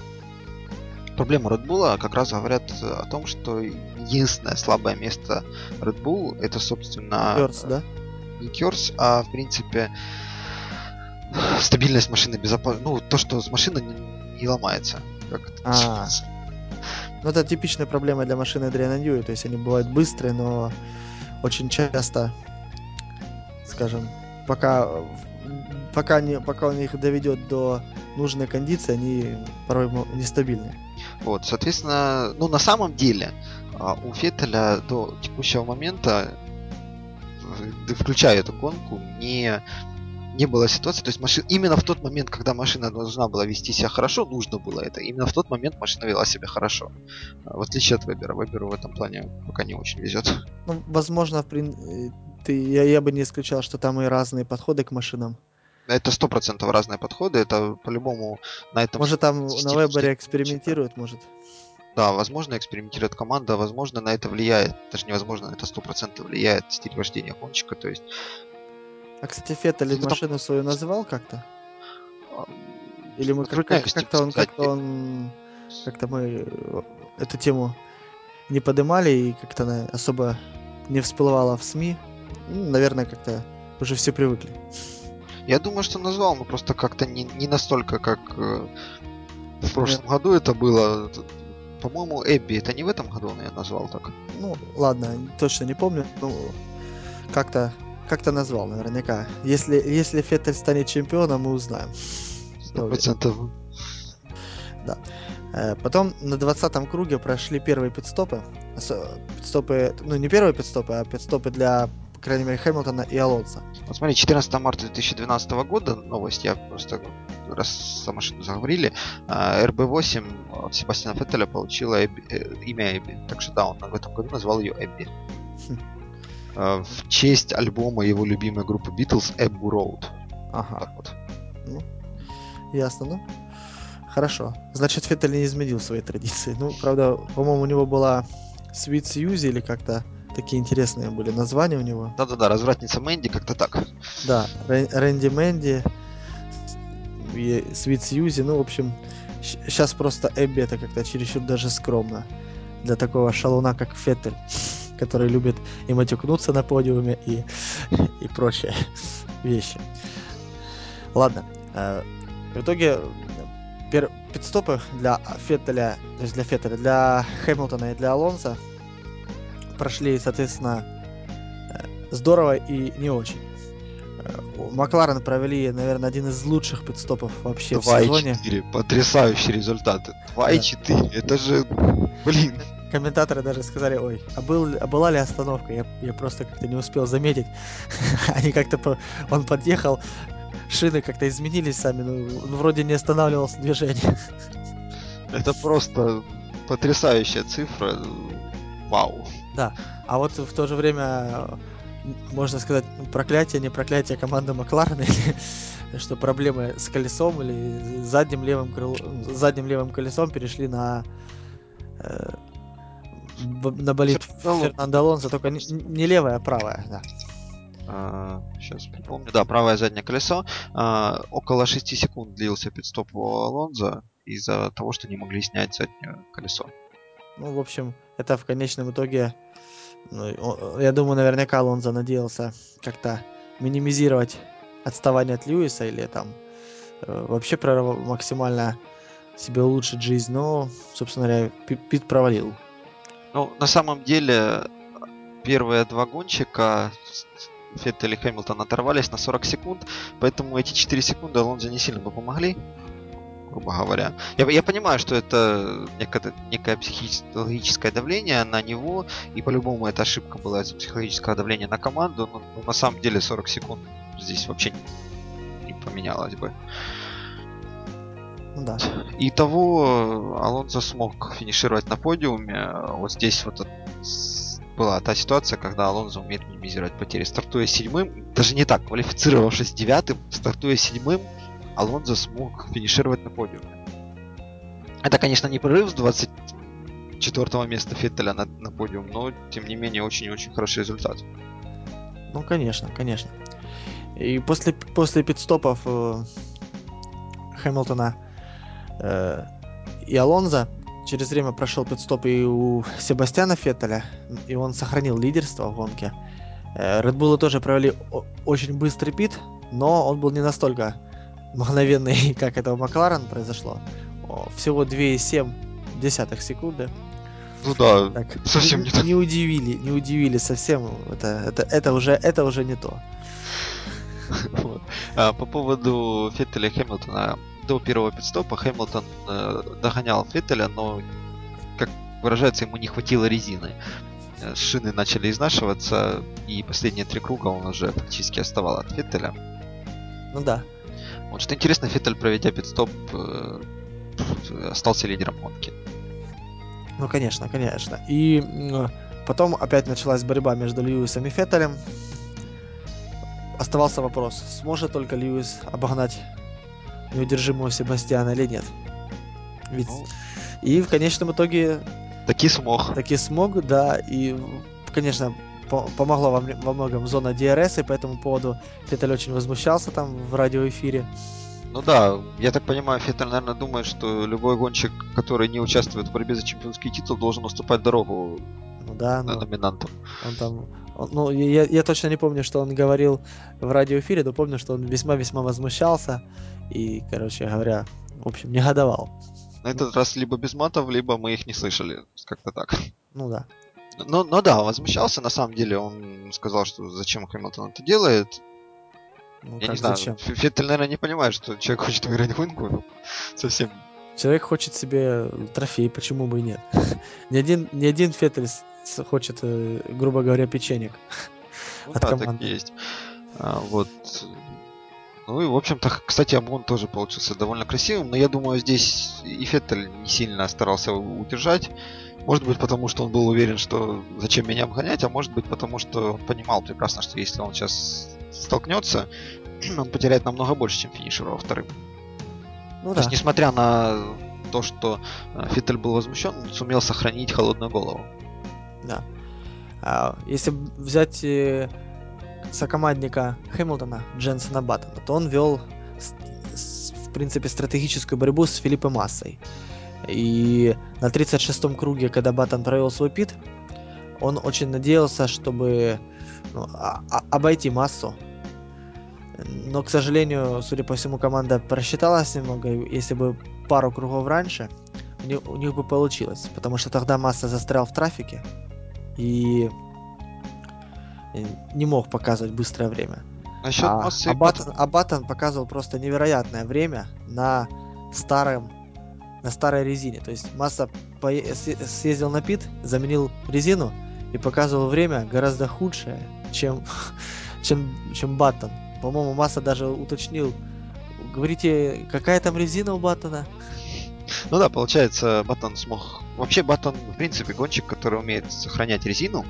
проблем Red Bull как раз говорят о том, что единственное слабое место Red Bull это, собственно, Перс, да? не Curse, а в принципе стабильность машины безопасности. Ну, то, что с машины не, не ломается. Как это А. Ну, это типичная проблема для машины Adriana Newey, то есть они бывают быстрые, но очень часто, скажем, пока, пока, не, пока он их доведет до нужной кондиции, они порой нестабильны. Вот, соответственно, ну на самом деле а, у Феттеля до текущего момента, да, включая эту гонку, не не было ситуации, то есть машина именно в тот момент, когда машина должна была вести себя хорошо, нужно было это. Именно в тот момент машина вела себя хорошо, А, в отличие от Вебера. Веберу в этом плане пока не очень везет. Ну, возможно, в прин- э, ты, я, я бы не исключал, что там и разные подходы к машинам. Это сто процентов разные подходы. Это по-любому на этом. Может, там на Вебере экспериментируют, может. Да, возможно, экспериментирует команда, возможно, на это влияет, даже невозможно, на это сто процентов влияет стиль вождения гонщика, то есть А, кстати, Феттель Ну, там- машину свою называл как-то? а, Или мы как- затрудняюсь как- как-то он, как-то он, как-то мы э, эту тему не поднимали и как-то она особо не всплывала в СМИ. Ну, наверное, как-то уже все привыкли. Я думаю, что назвал, но просто как-то не, не настолько, как э, в прошлом году это было. По-моему, Эбби это не в этом году он ее назвал так. Ну, ладно, точно не помню, но как-то как-то назвал наверняка. Если, если Феттель станет чемпионом, мы узнаем. Сто процентов. Э, Потом на 20 круге прошли первые пидстопы. Пидстопы, ну не первые пидстопы, а пидстопы для, по крайней мере, Хэмилтона и Алонса. Вот смотри, 14 марта 2012 года новость, я просто раз за машину заговорили, а, RB8 от Себастьяна Феттеля получила Эбби, э, имя Эбби. Так что да, он в этом году назвал ее Эбби. А, в честь альбома его любимой группы Beatles Abbey Road. Ага. Вот. Ну, ясно, ну. Хорошо. Значит, Феттель не изменил свои традиции. Ну, правда, по-моему, у него была Sweet Suzy или как-то такие интересные были названия у него. Да-да-да, развратница Мэнди, как-то так. Да, Рэнди Мэнди, Sweet Сьюзи, ну, в общем, сейчас просто Эбби это как-то чересчур даже скромно для такого шалуна, как Феттель, который любит и матюкнуться на подиуме, и, и прочие вещи. Ладно, э, в итоге пер- пидстопы для Феттеля, то есть для Феттеля, для Хэмилтона и для Алонса прошли, соответственно, э, здорово и не очень. Э, Макларен провели, наверное, один из лучших пидстопов вообще 2 в сезоне. 4. Потрясающий результат. 2,4. Да. Это же, блин. Комментаторы даже сказали, ой, а, был, а была ли остановка? Я, я просто как-то не успел заметить. Они как-то... По... Он подъехал, шины как-то изменились сами, ну, ну вроде не останавливалось движение. Это просто потрясающая цифра. Вау. Да. А вот в то же время можно сказать, проклятие, не проклятие команды Макларена, или что проблемы с колесом или задним левым, крыл... задним левым колесом перешли на э, на болит Фернандо Алонсо, только не, не левое, а правое, да. А, сейчас припомню. Да, правое заднее колесо. А, около 6 секунд длился пидстоп у Алонзо из-за того, что не могли снять заднее колесо. Ну, в общем, это в конечном итоге ну, я думаю, наверняка Алонзо надеялся как-то минимизировать отставание от Льюиса или там э, вообще максимально себе улучшить жизнь, но, собственно говоря, Пит провалил. Ну, на самом деле, первые два гонщика Феттель и Хэмилтон оторвались на 40 секунд, поэтому эти 4 секунды Алонзо не сильно бы помогли грубо говоря. Я, я понимаю, что это некое, некое психологическое давление на него, и по-любому эта ошибка была из-за психологического давления на команду, но, но на самом деле 40 секунд здесь вообще не, не поменялось бы. Ну да. И того Алонсо смог финишировать на подиуме. Вот здесь вот была та ситуация, когда Алонсо умеет минимизировать потери. Стартуя седьмым, даже не так, квалифицировавшись девятым, стартуя седьмым, Алонзо смог финишировать на подиуме. Это, конечно, не прорыв с 24 места Феттеля на, на подиум, но, тем не менее, очень-очень хороший результат. Ну, конечно, конечно. И после, после пидстопов э, Хэмилтона э, и Алонза через время прошел пидстоп и у Себастьяна Феттеля, и он сохранил лидерство в гонке. Э, Red Bull тоже провели очень быстрый пит, но он был не настолько мгновенный, как это у Макларен произошло. Всего 2,7 десятых секунды. Ну да, так, совсем не, не, не удивили, не удивили совсем. Это, это, это уже, это уже не то. Вот. А, по поводу Феттеля и Хэмилтона. До первого пидстопа Хэмилтон э, догонял Феттеля, но, как выражается, ему не хватило резины. Э, шины начали изнашиваться, и последние три круга он уже практически оставал от Феттеля. Ну да. Вот что интересно, Феттель, проведя пидстоп, э, остался лидером гонки. Ну, конечно, конечно. И потом опять началась борьба между Льюисом и Феттелем. Оставался вопрос, сможет только Льюис обогнать неудержимого Себастьяна или нет. Ведь... Ну, и в конечном итоге... Таки смог. Таки смог, да. И, конечно, помогла во, во многом зона DRS, и по этому поводу Феттель очень возмущался там в радиоэфире. Ну да, я так понимаю, Феттель, наверное, думает, что любой гонщик, который не участвует в борьбе за чемпионский титул, должен уступать дорогу ну, да, но номинантам. Он там, ну, я, я точно не помню, что он говорил в радиоэфире, но помню, что он весьма-весьма возмущался и, короче говоря, в общем, негодовал. На этот раз либо без матов, либо мы их не слышали, как-то так. Ну да. Ну, ну да, возмущался, на самом деле, он сказал, что зачем Хэмилтон это делает. Ну, Я не знаю, зачем? Феттель, наверное, не понимает, что человек хочет выиграть гонку, ну, совсем. Человек хочет себе трофей, почему бы и нет. ни, один, ни один Феттель хочет, э, грубо говоря, печенек ну, от да, команды. так есть. А, вот. Ну и, в общем-то, кстати, обгон тоже получился довольно красивым, но я думаю, здесь и Феттель не сильно старался удержать. Может быть, потому что он был уверен, что зачем меня обгонять, а может быть, потому что он понимал прекрасно, что если он сейчас столкнется, он потеряет намного больше, чем финишировал вторым. Ну, то да. есть, несмотря на то, что э, Фиттель был возмущен, он сумел сохранить холодную голову. Да. А, если взять э, сокомандника Хэмилтона, Дженсона Баттона, то он вел, в принципе, стратегическую борьбу с Филиппом Массой. И на 36-м круге, когда Баттон провел свой пит, он очень надеялся, чтобы ну, а- а- обойти массу. Но, к сожалению, судя по всему, команда просчиталась немного. Если бы пару кругов раньше, у них, у них бы получилось. Потому что тогда масса застрял в трафике и не мог показывать быстрое время. Насчет а, массы а, Баттон, а показывал просто невероятное время на старом на старой резине. То есть Масса по... съездил на пит, заменил резину и показывал время гораздо худшее, чем, чем, чем Баттон. По-моему, Масса даже уточнил. Говорите, какая там резина у Баттона? Ну да, получается, Баттон смог... Вообще, Баттон, в принципе, гонщик, который умеет сохранять резину.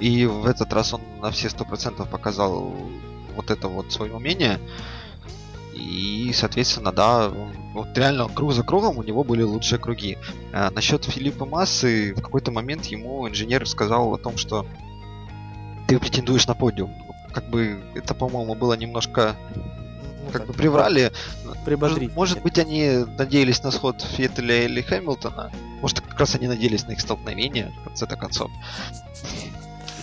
И в этот раз он на все сто процентов показал вот это вот свое умение. И, соответственно, да, вот реально круг за кругом у него были лучшие круги. А насчет Филиппа Массы, в какой-то момент ему инженер сказал о том, что ты претендуешь на подиум. Как бы это, по-моему, было немножко ну, как бы приврали. Может, может быть, они надеялись на сход Феттеля или Хэмилтона. Может, как раз они надеялись на их столкновение в конце-то концов.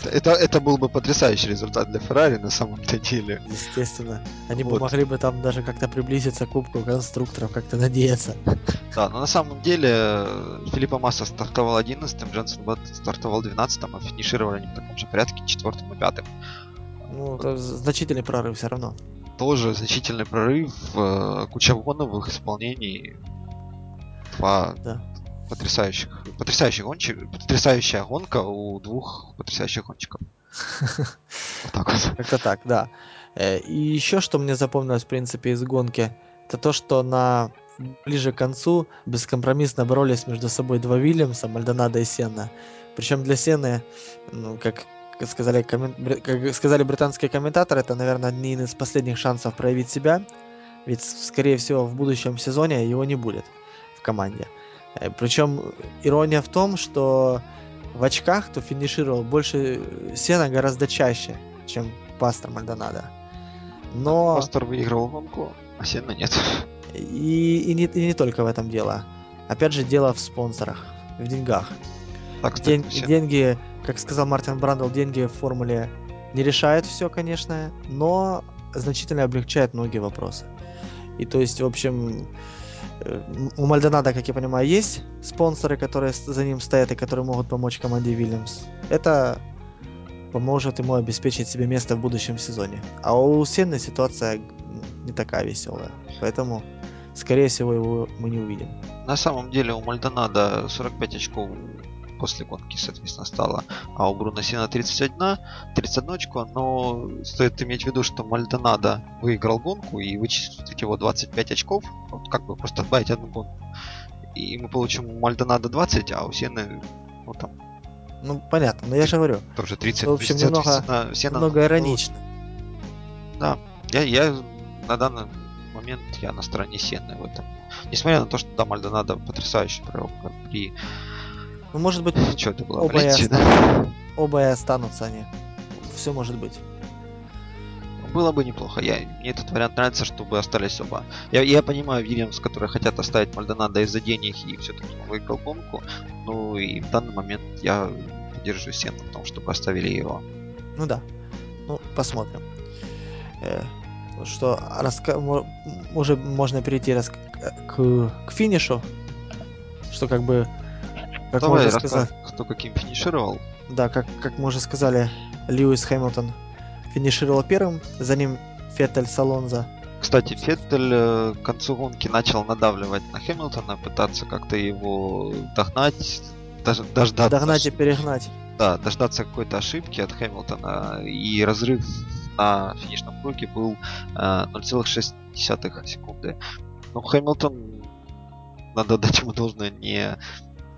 Это, это был бы потрясающий результат для Феррари на самом-то деле. Естественно. Они вот. бы могли бы там даже как-то приблизиться к Кубку конструкторов, как-то надеяться. Да, но на самом деле Филиппа Масса стартовал 11-м, Дженсен Бат стартовал 12-м, а финишировали они в таком же порядке 4 и 5 Ну, это значительный прорыв все равно. Тоже значительный прорыв, э, куча воновых исполнений. Два да потрясающих, потрясающих гонщик, потрясающая гонка у двух потрясающих гонщиков. Вот так вот. Как-то так, да. Э, и еще что мне запомнилось, в принципе, из гонки, это то, что на ближе к концу бескомпромиссно боролись между собой два Вильямса, Мальдонадо и Сенна. Причем для Сены, ну, как сказали, коммен... как сказали британские комментаторы, это, наверное, один из последних шансов проявить себя. Ведь, скорее всего, в будущем сезоне его не будет в команде. Э, Причем ирония в том, что в очках то финишировал больше Сена гораздо чаще, чем Пастор Мальдонадо. Но... Пастор выиграл гонку, а Сена нет. И, и, не, и не только в этом дело. Опять же, дело в спонсорах, в деньгах. Так, кстати, Ден, деньги, как сказал Мартин Брандл, деньги в формуле не решают все, конечно, но значительно облегчают многие вопросы. И то есть, в общем, у Мальдонада, как я понимаю, есть спонсоры, которые за ним стоят и которые могут помочь команде Вильямс. Это поможет ему обеспечить себе место в будущем сезоне. А у Сенны ситуация не такая веселая. Поэтому, скорее всего, его мы не увидим. На самом деле у Мальдонада 45 очков после гонки, соответственно, стало. А у Бруно Сина 31, 31 очко, но стоит иметь в виду, что Мальдонадо выиграл гонку и вычислить его 25 очков, вот как бы просто добавить одну гонку. И мы получим у Мальдонадо 20, а у Сены, ну там... Ну, понятно, но я же говорю. Тоже 30. В общем, немного, Сена, немного иронично. Да, я, я на данный момент я на стороне Сены в этом. Несмотря на то, что да, Мальдонадо потрясающий провел при ну, может быть, что это было? Оба, и останутся. оба и останутся они. Все может быть. Было бы неплохо. Я, мне этот вариант нравится, чтобы остались оба. Я, я понимаю Вильямс, которые хотят оставить Мальдонадо из-за денег и все-таки выиграл гонку. Ну и в данный момент я поддерживаю Сена в том, чтобы оставили его. Ну да. Ну, посмотрим. Э, что раска... уже можно перейти раз... к, к финишу. Что как бы как Давай, мы уже сказали, кто каким финишировал. Да, как, как мы уже сказали, Льюис Хэмилтон финишировал первым, за ним Феттель Салонза. Кстати, Феттель э, к концу гонки начал надавливать на Хэмилтона, пытаться как-то его догнать, даже дождаться. Догнать и перегнать. Да, дождаться какой-то ошибки от Хэмилтона и разрыв на финишном круге был э, 0,6 секунды. Но Хэмилтон, надо дать ему должное, не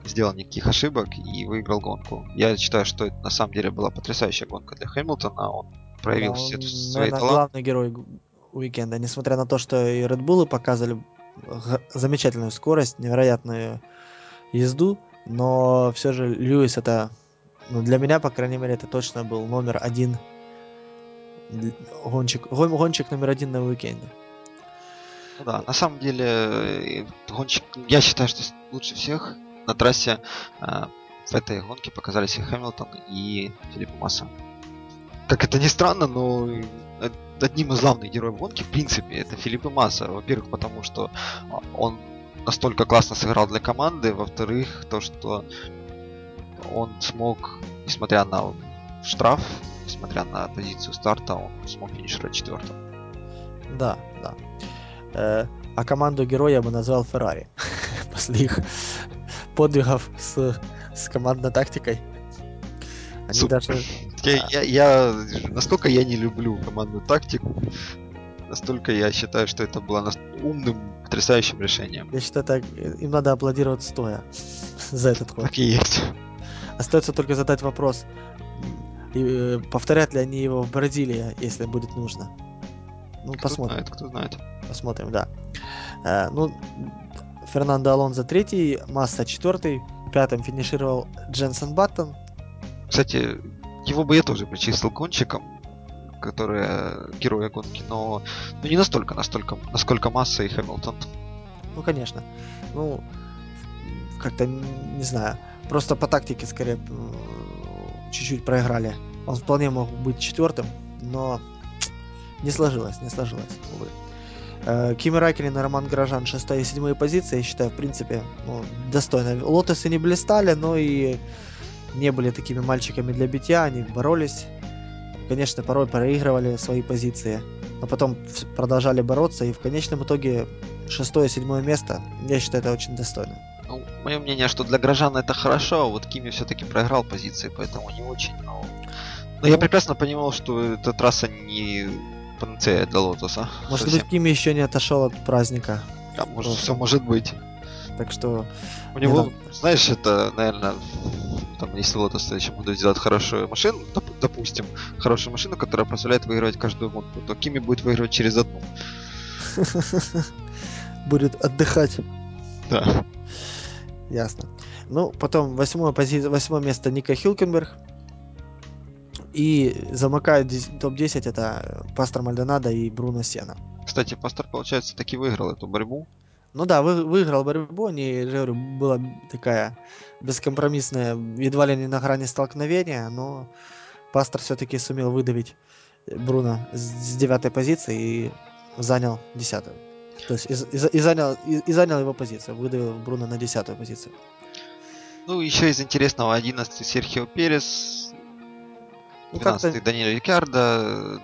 сделал никаких ошибок и выиграл гонку. Я считаю, что это на самом деле была потрясающая гонка для Хэмилтона. Он проявил Да, все он, свои наверное, таланты. главный герой уикенда. Несмотря на то, что и Red Bull показывали замечательную скорость, невероятную езду, но все же Льюис это, ну, для меня, по крайней мере, это точно был номер один гонщик, гон- гонщик номер один на уикенде. Ну да, на самом деле, э, гонщик, я считаю, что лучше всех на трассе э, в этой гонке показались и Хэмилтон, и Филипп Масса. Как это ни странно, но э, одним из главных героев гонки, в принципе, это Филипп Масса. Во-первых, потому что а, он настолько классно сыграл для команды, во-вторых, то, что он смог, несмотря на штраф, несмотря на позицию старта, он смог финишировать четвертым. Да, да. Э, а команду героя я бы назвал Феррари. После их подвигов с, с командной тактикой. Они Супер. даже... Я, я, я- насколько я не люблю командную тактику, настолько я считаю, что это было умным, потрясающим решением. Я считаю, так, им надо аплодировать стоя за этот ход. Так и есть. Остается только задать вопрос, и, э, повторят ли они его в Бразилии, если будет нужно. Ну, Кто посмотрим, знает, кто знает. посмотрим, да. Э, ну, Фернандо Алонзо третий, Масса четвертый, пятым финишировал Дженсен Баттон. Кстати, его бы я тоже причислил гонщиком, которые герои гонки, но ну, не настолько, настолько, насколько Масса и Хэмилтон. Ну, конечно. Ну, как-то, не знаю, просто по тактике скорее чуть-чуть проиграли. Он вполне мог быть четвертым, но не сложилось, не сложилось, увы. Э, Кими Райкелен и Роман Горожан шестая и седьмая позиции, я считаю, в принципе, ну, достойно. Лотосы не блистали, но и не были такими мальчиками для битья, они боролись. Конечно, порой проигрывали свои позиции, но потом продолжали бороться, и в конечном итоге шестое, седьмое место, я считаю, это очень достойно. Ну, мое мнение, что для горожан это хорошо, а вот Кими все-таки проиграл позиции, поэтому не очень. Но, но я Ну. прекрасно понимал, что эта трасса не панацея для Лотоса. Может Совсем. быть, Кими еще не отошел от праздника, А может, просто. все может быть. так что У Не него, надо. знаешь, это, наверное, там, если Лотос в следующем году сделает хорошую машину, доп- допустим, хорошую машину, которая позволяет выигрывать каждую гонку, то Кими будет выигрывать через одну. будет отдыхать. Да. Ясно. Ну, потом восьмое, пози... восьмое место Ника Хилкенберг. И замыкает дес- топ-10 это Пастор Мальдонадо и Бруно Сена. Кстати, Пастор, получается, таки выиграл эту борьбу. Ну да, вы, выиграл борьбу, не, говорю, была такая бескомпромиссная, едва ли не на грани столкновения, но Пастор все-таки сумел выдавить Бруно с, девятой позиции и занял десятую. То есть и, и и занял, и, и занял его позицию, выдавил Бруно на десятую позицию. Ну, еще из интересного 11 Серхио Перес, Ну, как-то 12 Даниэль Рикардо,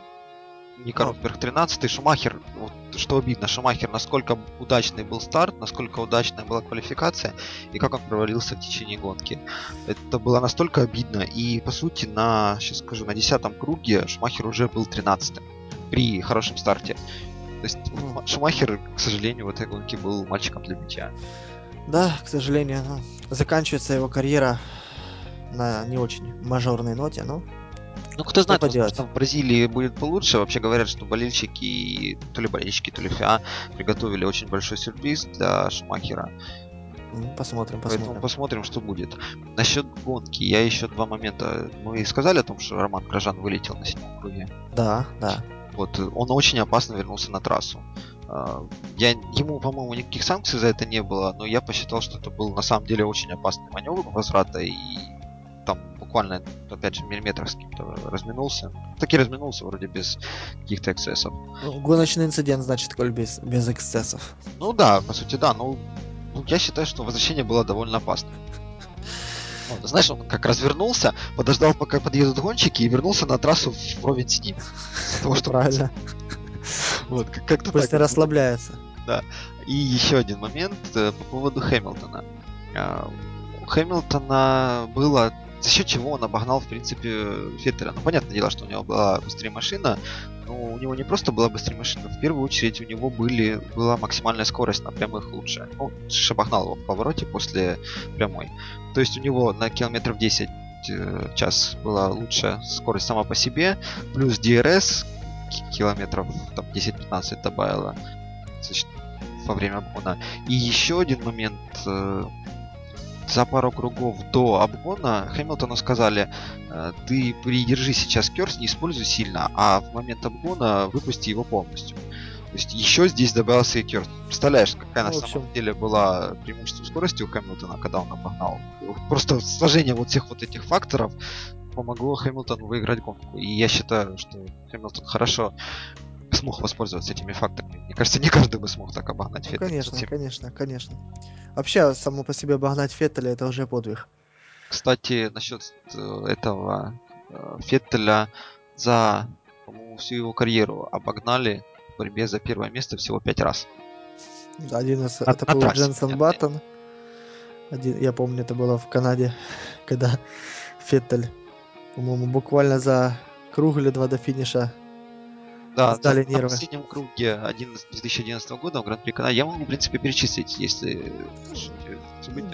Ника Ну. Росберг 13 Шумахер, вот что обидно, Шумахер, насколько удачный был старт, насколько удачная была квалификация и как он провалился в течение гонки. Это было настолько обидно. И по сути на, сейчас скажу, на десятом круге Шумахер уже был 13 при хорошем старте. То есть Ну. Шумахер, к сожалению, в этой гонке был мальчиком для битья. Да, к сожалению, ну, заканчивается его карьера на не очень мажорной ноте, ну, Ну, кто знает, возможно, в Бразилии будет получше. Вообще говорят, что болельщики, то ли болельщики, то ли ФИА, приготовили очень большой сюрприз для Шумахера. м, посмотрим, Поэтому посмотрим. посмотрим, что будет. Насчет гонки, я еще два момента. Мы сказали о том, что Роман Грожан вылетел на седьмом круге. Да, да. Вот, он очень опасно вернулся на трассу. А, Я, ему, по-моему, никаких санкций за это не было, но я посчитал, что это был на самом деле очень опасный маневр возврата, и буквально, опять же, в миллиметрах с кем-то разминулся. Таки разминулся, вроде без каких-то эксцессов. Ну, гоночный инцидент, значит, коль без, без эксцессов. Ну да, по сути, да, ну, ну, я считаю, что возвращение было довольно опасным. Вот, знаешь, он как развернулся, подождал, пока подъедут гонщики, и вернулся на трассу вровень с ним. Потому что Правильно. Вот, как- как-то так. расслабляется. И еще один момент э, по поводу Хэмилтона. А, У Хэмилтона было за счет чего он обогнал, в принципе, Феттеля. Ну, понятное дело, что у него была быстрее машина, но у него не просто была быстрее машина, в первую очередь у него были, была максимальная скорость на прямых лучше. Ну, обогнал его в повороте после прямой. То есть у него на километров 10 э, час была лучшая скорость сама по себе, плюс DRS километров там 10-15 добавила во время обгона. И еще один момент, э, за пару кругов до обгона Хэмилтону сказали, «Э, ты придержи сейчас керс, не используй сильно, а в момент обгона выпусти его полностью. То есть еще здесь добавился и керс. Представляешь, какая на самом деле была преимущество скорости у Хэмилтона, когда он обогнал. Просто сложение вот всех вот этих факторов помогло Хэмилтону выиграть гонку. И я считаю, что Хэмилтон хорошо смог воспользоваться этими факторами. Мне кажется, не каждый бы смог так обогнать ну, Феттеля. Конечно, совсем. конечно, конечно. Вообще, само по себе обогнать Феттеля это уже подвиг. Кстати, насчет э, этого э, Феттеля за всю его карьеру обогнали в борьбе за первое место всего пять раз. Один из это был Дженсен Баттон. Один, я помню, это было в Канаде, когда Феттель, по-моему, буквально за круг или два до финиша да, сдали на, нервы. На последнем круге 11, 2011 года в Гран-при Канады я могу, в принципе, перечислить, если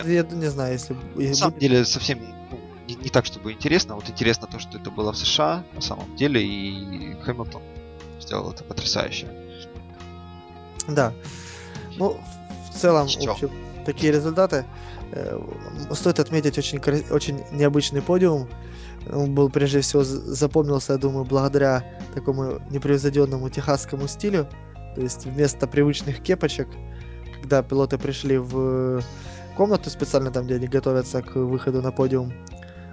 Я не знаю, если... На самом деле, совсем ну, не, не так, чтобы интересно. Вот интересно то, что это было в США, на самом деле, и Хэмилтон сделал это потрясающе. Да. Ну, в целом, в общем, такие результаты. Э, стоит отметить очень, очень необычный подиум он был прежде всего запомнился, я думаю, благодаря такому непревзойденному техасскому стилю. То есть вместо привычных кепочек, когда пилоты пришли в комнату специально там, где они готовятся к выходу на подиум,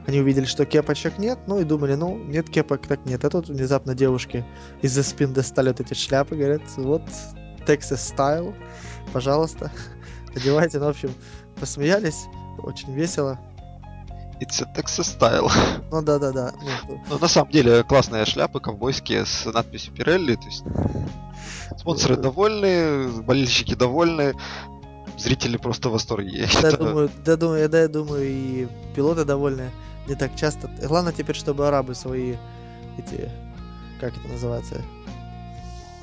они увидели, что кепочек нет, ну и думали, ну, нет кепок, так нет. А тут внезапно девушки из-за спин достали вот эти шляпы, говорят, вот, Texas Style, пожалуйста, одевайте. Ну, в общем, посмеялись, очень весело. It's a Texas Style. Ну да, да, да. Ну, на самом деле классные шляпы ковбойские с надписью Pirelli. То есть спонсоры довольны, болельщики довольны, зрители просто в восторге. Да, я думаю, да, думаю, да, я думаю, и пилоты довольны. Не так часто. Главное теперь, чтобы арабы свои эти, как это называется,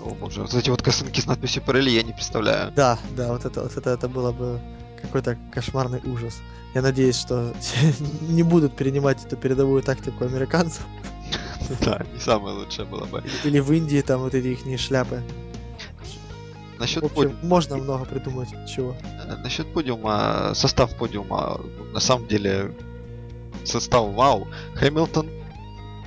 о боже, вот эти вот косынки с надписью Pirelli я не представляю. Да, да, вот это, вот это, это было бы какой-то кошмарный ужас. Я надеюсь, что не будут перенимать эту передовую тактику американцев. Да, не самое лучшее было бы. Или в Индии там вот эти их шляпы. Насчет общем, подиума. Можно много придумать чего. Э, насчет подиума, состав подиума, на самом деле, состав вау. Хэмилтон,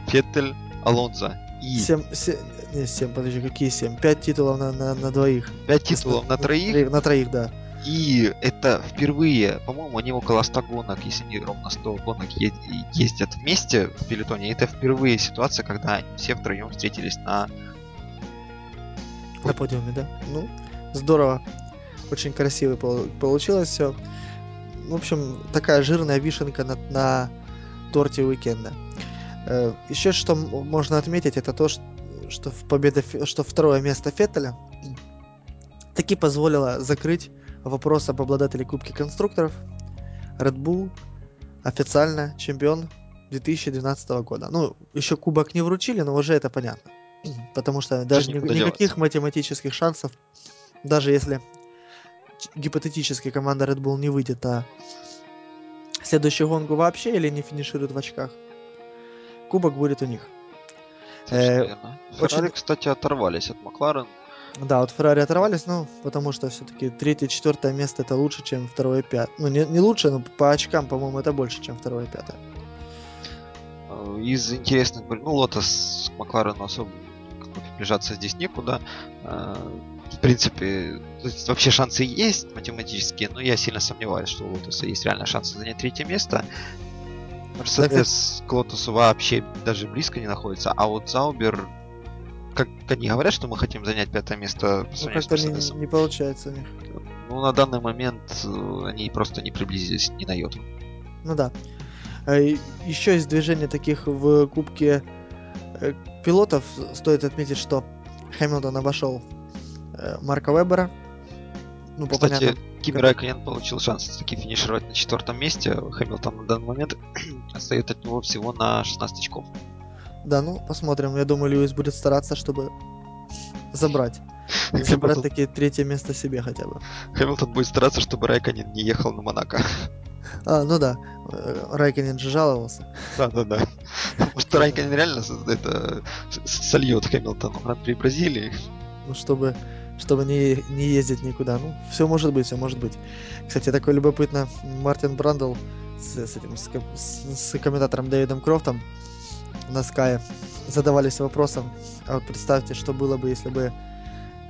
Феттель, Алонзо. И... 7, 7, не, 7, подожди, какие 7? 5 титулов на, на, на двоих. 5 титулов на троих? На троих, да. И это впервые, по-моему, они около 100 гонок, если не ровно 100 гонок ездят вместе в пелетоне. Это впервые ситуация, когда все втроем встретились на... На подиуме, да? Ну, здорово. Очень красиво получилось все. В общем, такая жирная вишенка на, на торте уикенда. Э, Еще что можно отметить, это то, что в победа, что второе место Феттеля таки позволило закрыть вопрос об обладателе Кубки конструкторов. Red Bull официально чемпион 2012 года. Ну, еще кубок не вручили, но уже это понятно. Потому что даже ни, никаких математических шансов, даже если гипотетически команда Red Bull не выйдет на следующую гонку вообще или не финиширует в очках, кубок будет у них. Э, очень... кстати, оторвались от Макларен. Да, вот Феррари оторвались, ну, потому что все-таки третье, четвертое место это лучше, чем второе и пятое. Ну, не, не лучше, но по очкам, по-моему, это больше, чем второе и пятое. Э, из интересных, ну, Лотос с Маклареном особо приближаться здесь некуда. Э, в принципе, вообще шансы есть математические, но я сильно сомневаюсь, что у Лотоса есть реально шансы занять третье место. Мерседес к Лотосу вообще даже близко не находится, а вот Заубер как они говорят, что мы хотим занять пятое место по ну, как-то не, не получается у них. Ну, на данный момент э, они просто не приблизились ни на йоту. Ну да. А Еще из движений таких в Кубке э, пилотов стоит отметить, что Хэмилтон обошел э, Марка Вебера. Ну, по Кстати, Кими Райконен получил шанс таки финишировать на четвертом месте. Хэмилтон на данный момент отстает от него всего на 16 очков. Да, ну, посмотрим. Я думаю, Льюис будет стараться, чтобы забрать. Забрать такие третье место себе хотя бы. Хэмилтон будет стараться, чтобы Райконен не ехал на Монако. А, ну да. Э, Райконен же жаловался. Да, да, да. Может, Райконен реально это сольет Хэмилтон в Гран-при Бразилии. Ну, чтобы чтобы не, не ездить никуда. Ну, все может быть, все может быть. Кстати, такой любопытно, Мартин Брандл с, с этим с, с, с комментатором Дэвидом Крофтом на Скае задавались вопросом, а вот представьте, что было бы, если бы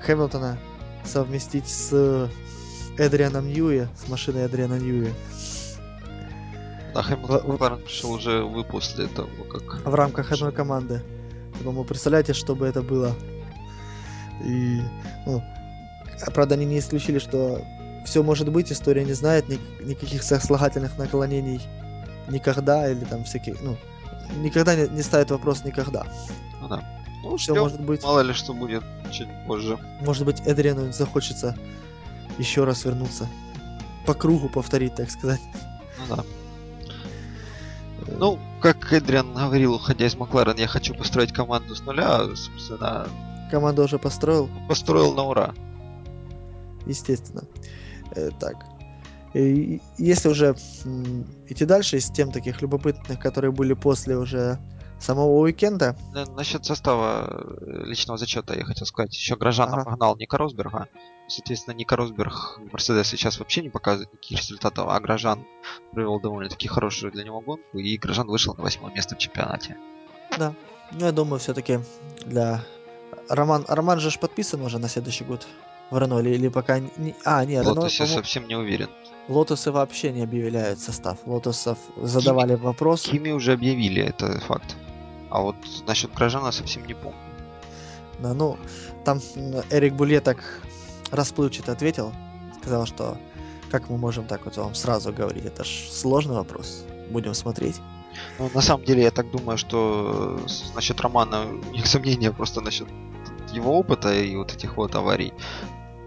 Хэмилтона совместить с Эдрианом Ньюи, с машиной Эдриана Ньюи. Да, Хэмилтон в... пришел уже вы после этого, как... В рамках одной команды. Поэтому представляете, что бы это было? И, ну, а, правда, они не исключили, что все может быть, история не знает ни, никаких сослагательных наклонений никогда, или там всякие, ну, никогда не, не ставит вопрос никогда. Ну да. Ну, все может быть. Мало ли что будет чуть позже. Может быть, Эдриану захочется еще раз вернуться. По кругу повторить, так сказать. Ну да. Ну, как Эдриан говорил, уходя из Макларен, я хочу построить команду с нуля, собственно, Команду уже построил? Построил на ура. Естественно. Э, так. И если уже идти дальше из тем таких любопытных, которые были после уже самого уикенда. Насчет состава э, личного зачета я хотел сказать. Еще Грожан ага. обогнал Ника Росберга. Соответственно, Ника Росберг Мерседес сейчас вообще не показывает никаких результатов, а Грожан провел довольно-таки хорошую для него гонку, и Грожан вышел на восьмое место в чемпионате. Да. Ну, я думаю, все-таки для Роман, Роман же подписан уже на следующий год в Рено, или, или пока не... А, нет, Рено... Лотос я совсем не уверен. Лотосы вообще не объявляют состав. Лотосов задавали Кими, вопрос. Кими уже объявили, это факт. А вот насчет Грожана совсем не помню. Да, ну, там Эрик Буле так расплывчато ответил. Сказал, что как мы можем так вот вам сразу говорить, это ж сложный вопрос. Будем смотреть. Ну, на самом деле, я так думаю, что насчет Романа у них сомнения просто насчет его опыта и вот этих вот аварий.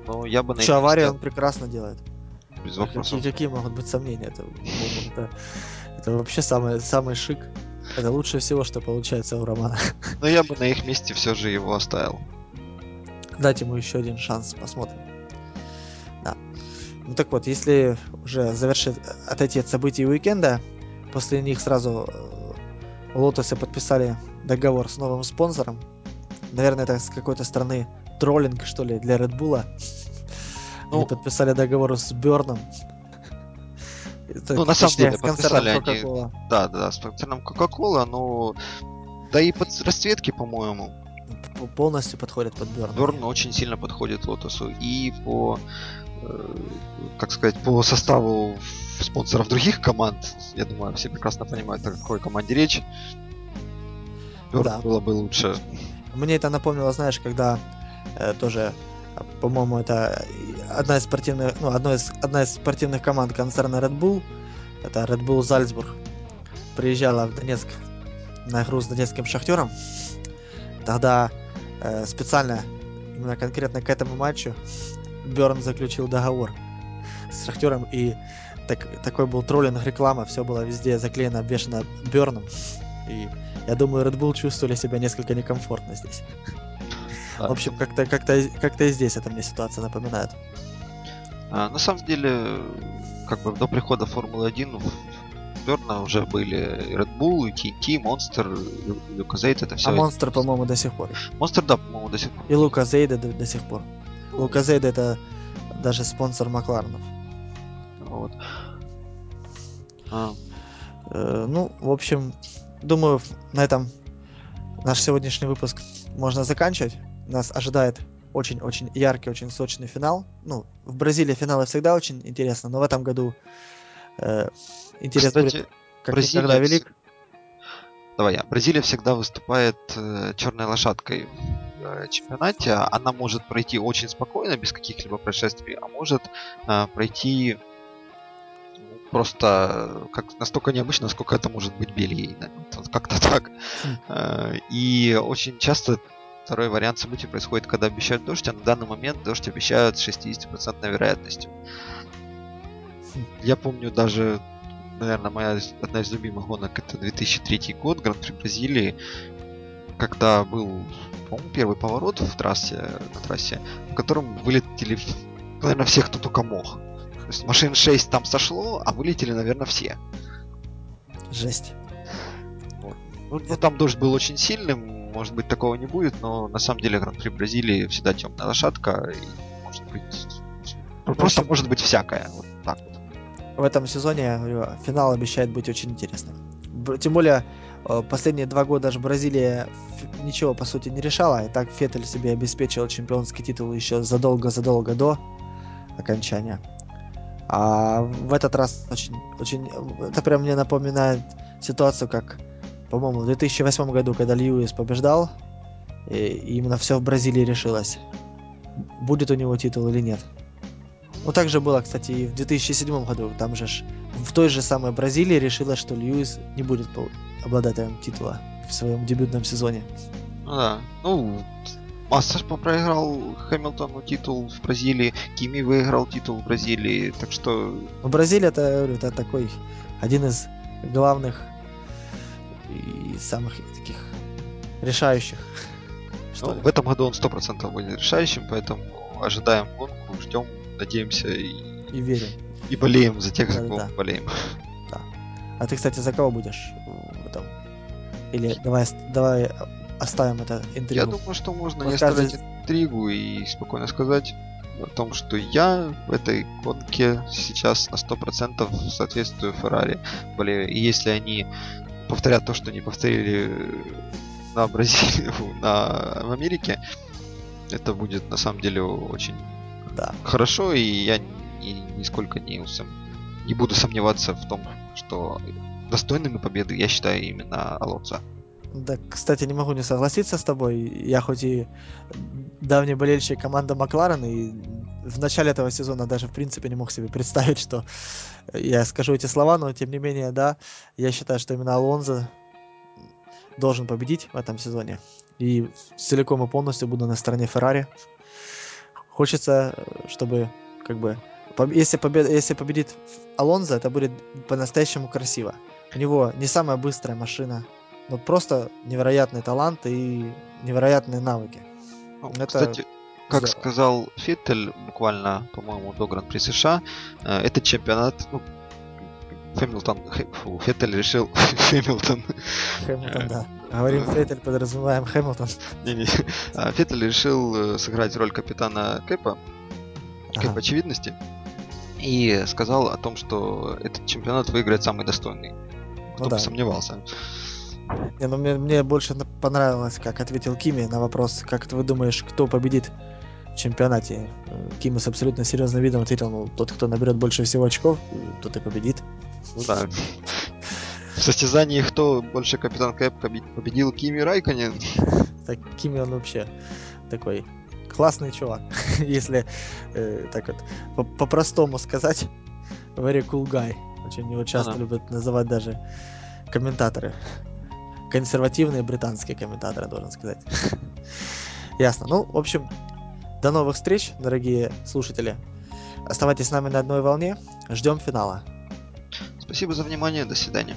Но я бы Что, аварии он прекрасно делает. Без вопросов. Какие, какие могут быть сомнения? Это, это, это вообще самый, самый шик. Это лучше всего, что получается у Романа. Но я бы на их месте все же его оставил. Дать ему еще один шанс, посмотрим. Да. Ну так вот, если уже завершить, отойти от событий уикенда, После них сразу э, Лотосы подписали договор с новым спонсором. Наверное, это с какой-то стороны троллинг, что ли, для Red Bull. Ну, они подписали договор с Берном. Ну, на самом деле, подписали они... Да, да, с концерном Coca-Cola, но... Да и под расцветки, по-моему. Полностью подходит под Берн. Берн очень сильно подходит Лотосу. И по Э, как сказать, по составу спонсоров других команд, я думаю, все прекрасно понимают, о какой команде речь. Да. было бы лучше. Мне это напомнило, знаешь, когда тоже, по-моему, это одна из спортивных, ну, одно из, одна из спортивных команд концерна Red Bull, это Red Bull Зальцбург, приезжала в Донецк на игру с донецким шахтером. Тогда э, специально, именно конкретно к этому матчу, Берн заключил договор с Шахтером, и так, такой был троллинг реклама, все было везде заклеено, обвешено Берном. И я думаю, Red Bull чувствовали себя несколько некомфортно здесь. В общем, как-то как -то, как и здесь это мне ситуация напоминает. А, на самом деле, как бы до прихода Формулы 1 Берна уже были Red Bull, TNT, Monster, Зейд, это все. А Monster, по-моему, до сих пор. Monster, да, по-моему, до сих пор. И Лука Зейда до, до сих пор. Луказейд это даже спонсор Макларенов. Вот. А. Э, ну, в общем, думаю, на этом наш сегодняшний выпуск можно заканчивать. Нас ожидает очень-очень яркий, очень сочный финал. Ну, в Бразилии финалы всегда очень интересно, но в этом году э, интерес Кстати, будет как Бразилия... никогда велик. Давай, Бразилия всегда выступает э, черной лошадкой Э, чемпионате, она может пройти очень спокойно, без каких-либо происшествий, а может э, пройти ну, просто как настолько необычно, насколько это может быть Бельгией. Вот как-то так. Хм. И очень часто второй вариант событий происходит, когда обещают дождь, а на данный момент дождь обещают с 60% вероятностью. Я помню даже, наверное, моя одна из любимых гонок это 2003 год, Гран-при Бразилии, когда был, по-моему, первый поворот в трассе, на трассе, в котором вылетели, наверное, все, кто только мог. То есть машин 6 там сошло, а вылетели, наверное, все. Жесть. Ну, ну, там дождь был очень сильным, может быть, такого не будет, но на самом деле Гран-при Бразилии всегда темная лошадка, и может быть... Ну, просто общем, может быть всякое. Вот так вот. В этом сезоне я говорю, финал обещает быть очень интересным. Тем более, э, последние два года же Бразилия ничего, по сути, не решала. И так Феттель себе обеспечил чемпионский титул еще задолго-задолго до окончания. А в этот раз очень, очень... Это прям мне напоминает ситуацию, как, по-моему, в 2008 году, когда Льюис побеждал, именно все в Бразилии решилось. Будет у него титул или нет. Ну, так же было, кстати, и в 2007 году. Там же в той же самой Бразилии решилось, что Льюис не будет обладателем титула в своем дебютном сезоне. Ну да. Ну, Масса ж проиграл Хэмилтону титул в Бразилии, Кими выиграл титул в Бразилии, так что Но Бразилия, это, это такой один из главных и самых таких решающих. Что ну, ли. в этом году он 100% будет решающим, поэтому ожидаем гонку, ждем, надеемся и, И верим. и болеем за тех, за кого мы болеем. А ты, кстати, за кого будешь в этом? Или давай, давай оставим это Я интригу. думаю, что можно Вот не оставлять каждый- интригу и спокойно сказать о том, что я в этой гонке сейчас на 100% соответствую Феррари. болею. И если они повторят то, что не повторили на Бразилии, на в Америке, это будет на самом деле очень Да. хорошо, и я ни- нисколько не, усом- не буду сомневаться в том, что достойными победы я считаю именно Алонсо. Да, кстати, не могу не согласиться с тобой. Я хоть и давний болельщик команды Макларен, и в начале этого сезона даже в принципе не мог себе представить, что я скажу эти слова, но тем не менее, да, я считаю, что именно Алонзо должен победить в этом сезоне. И целиком и полностью буду на стороне Феррари. Хочется, чтобы как бы если, побед... если победит Алонзо, это будет по-настоящему красиво. У него не самая быстрая машина, но просто невероятный талант и невероятные навыки. Ну, Это Кстати, как сказал Феттель буквально, по-моему, до Гран-при США, э, этот чемпионат, ну, Хэмилтон, фу, Феттель решил, Хэмилтон, Хэмилтон, да. Говорим Феттель, подразумеваем Хэмилтон. не-не, а, Феттель решил э, сыграть роль капитана Кэпа, Кэп Ага. очевидности, и сказал о том, что этот чемпионат выиграет самый достойный. Кто Ну бы сомневался. Не, ну мне, мне больше понравилось, как ответил Кими на вопрос, как ты думаешь, кто победит чемпионате. Э, Кими с абсолютно серьезным видом ответил, ну, тот, кто наберет больше всего очков, тот и победит. Ну да. В состязании кто больше капитан Кэп побе- победил Кими Райконен? Так, Кими он вообще такой классный чувак, если э, так вот по- по-простому сказать. Very cool guy. Очень его часто Ага. любят называть даже комментаторы. Консервативные британские комментаторы, должен сказать. Ясно. Ну, в общем, до новых встреч, дорогие слушатели. Оставайтесь с нами на одной волне. Ждем финала. Спасибо за внимание, до свидания.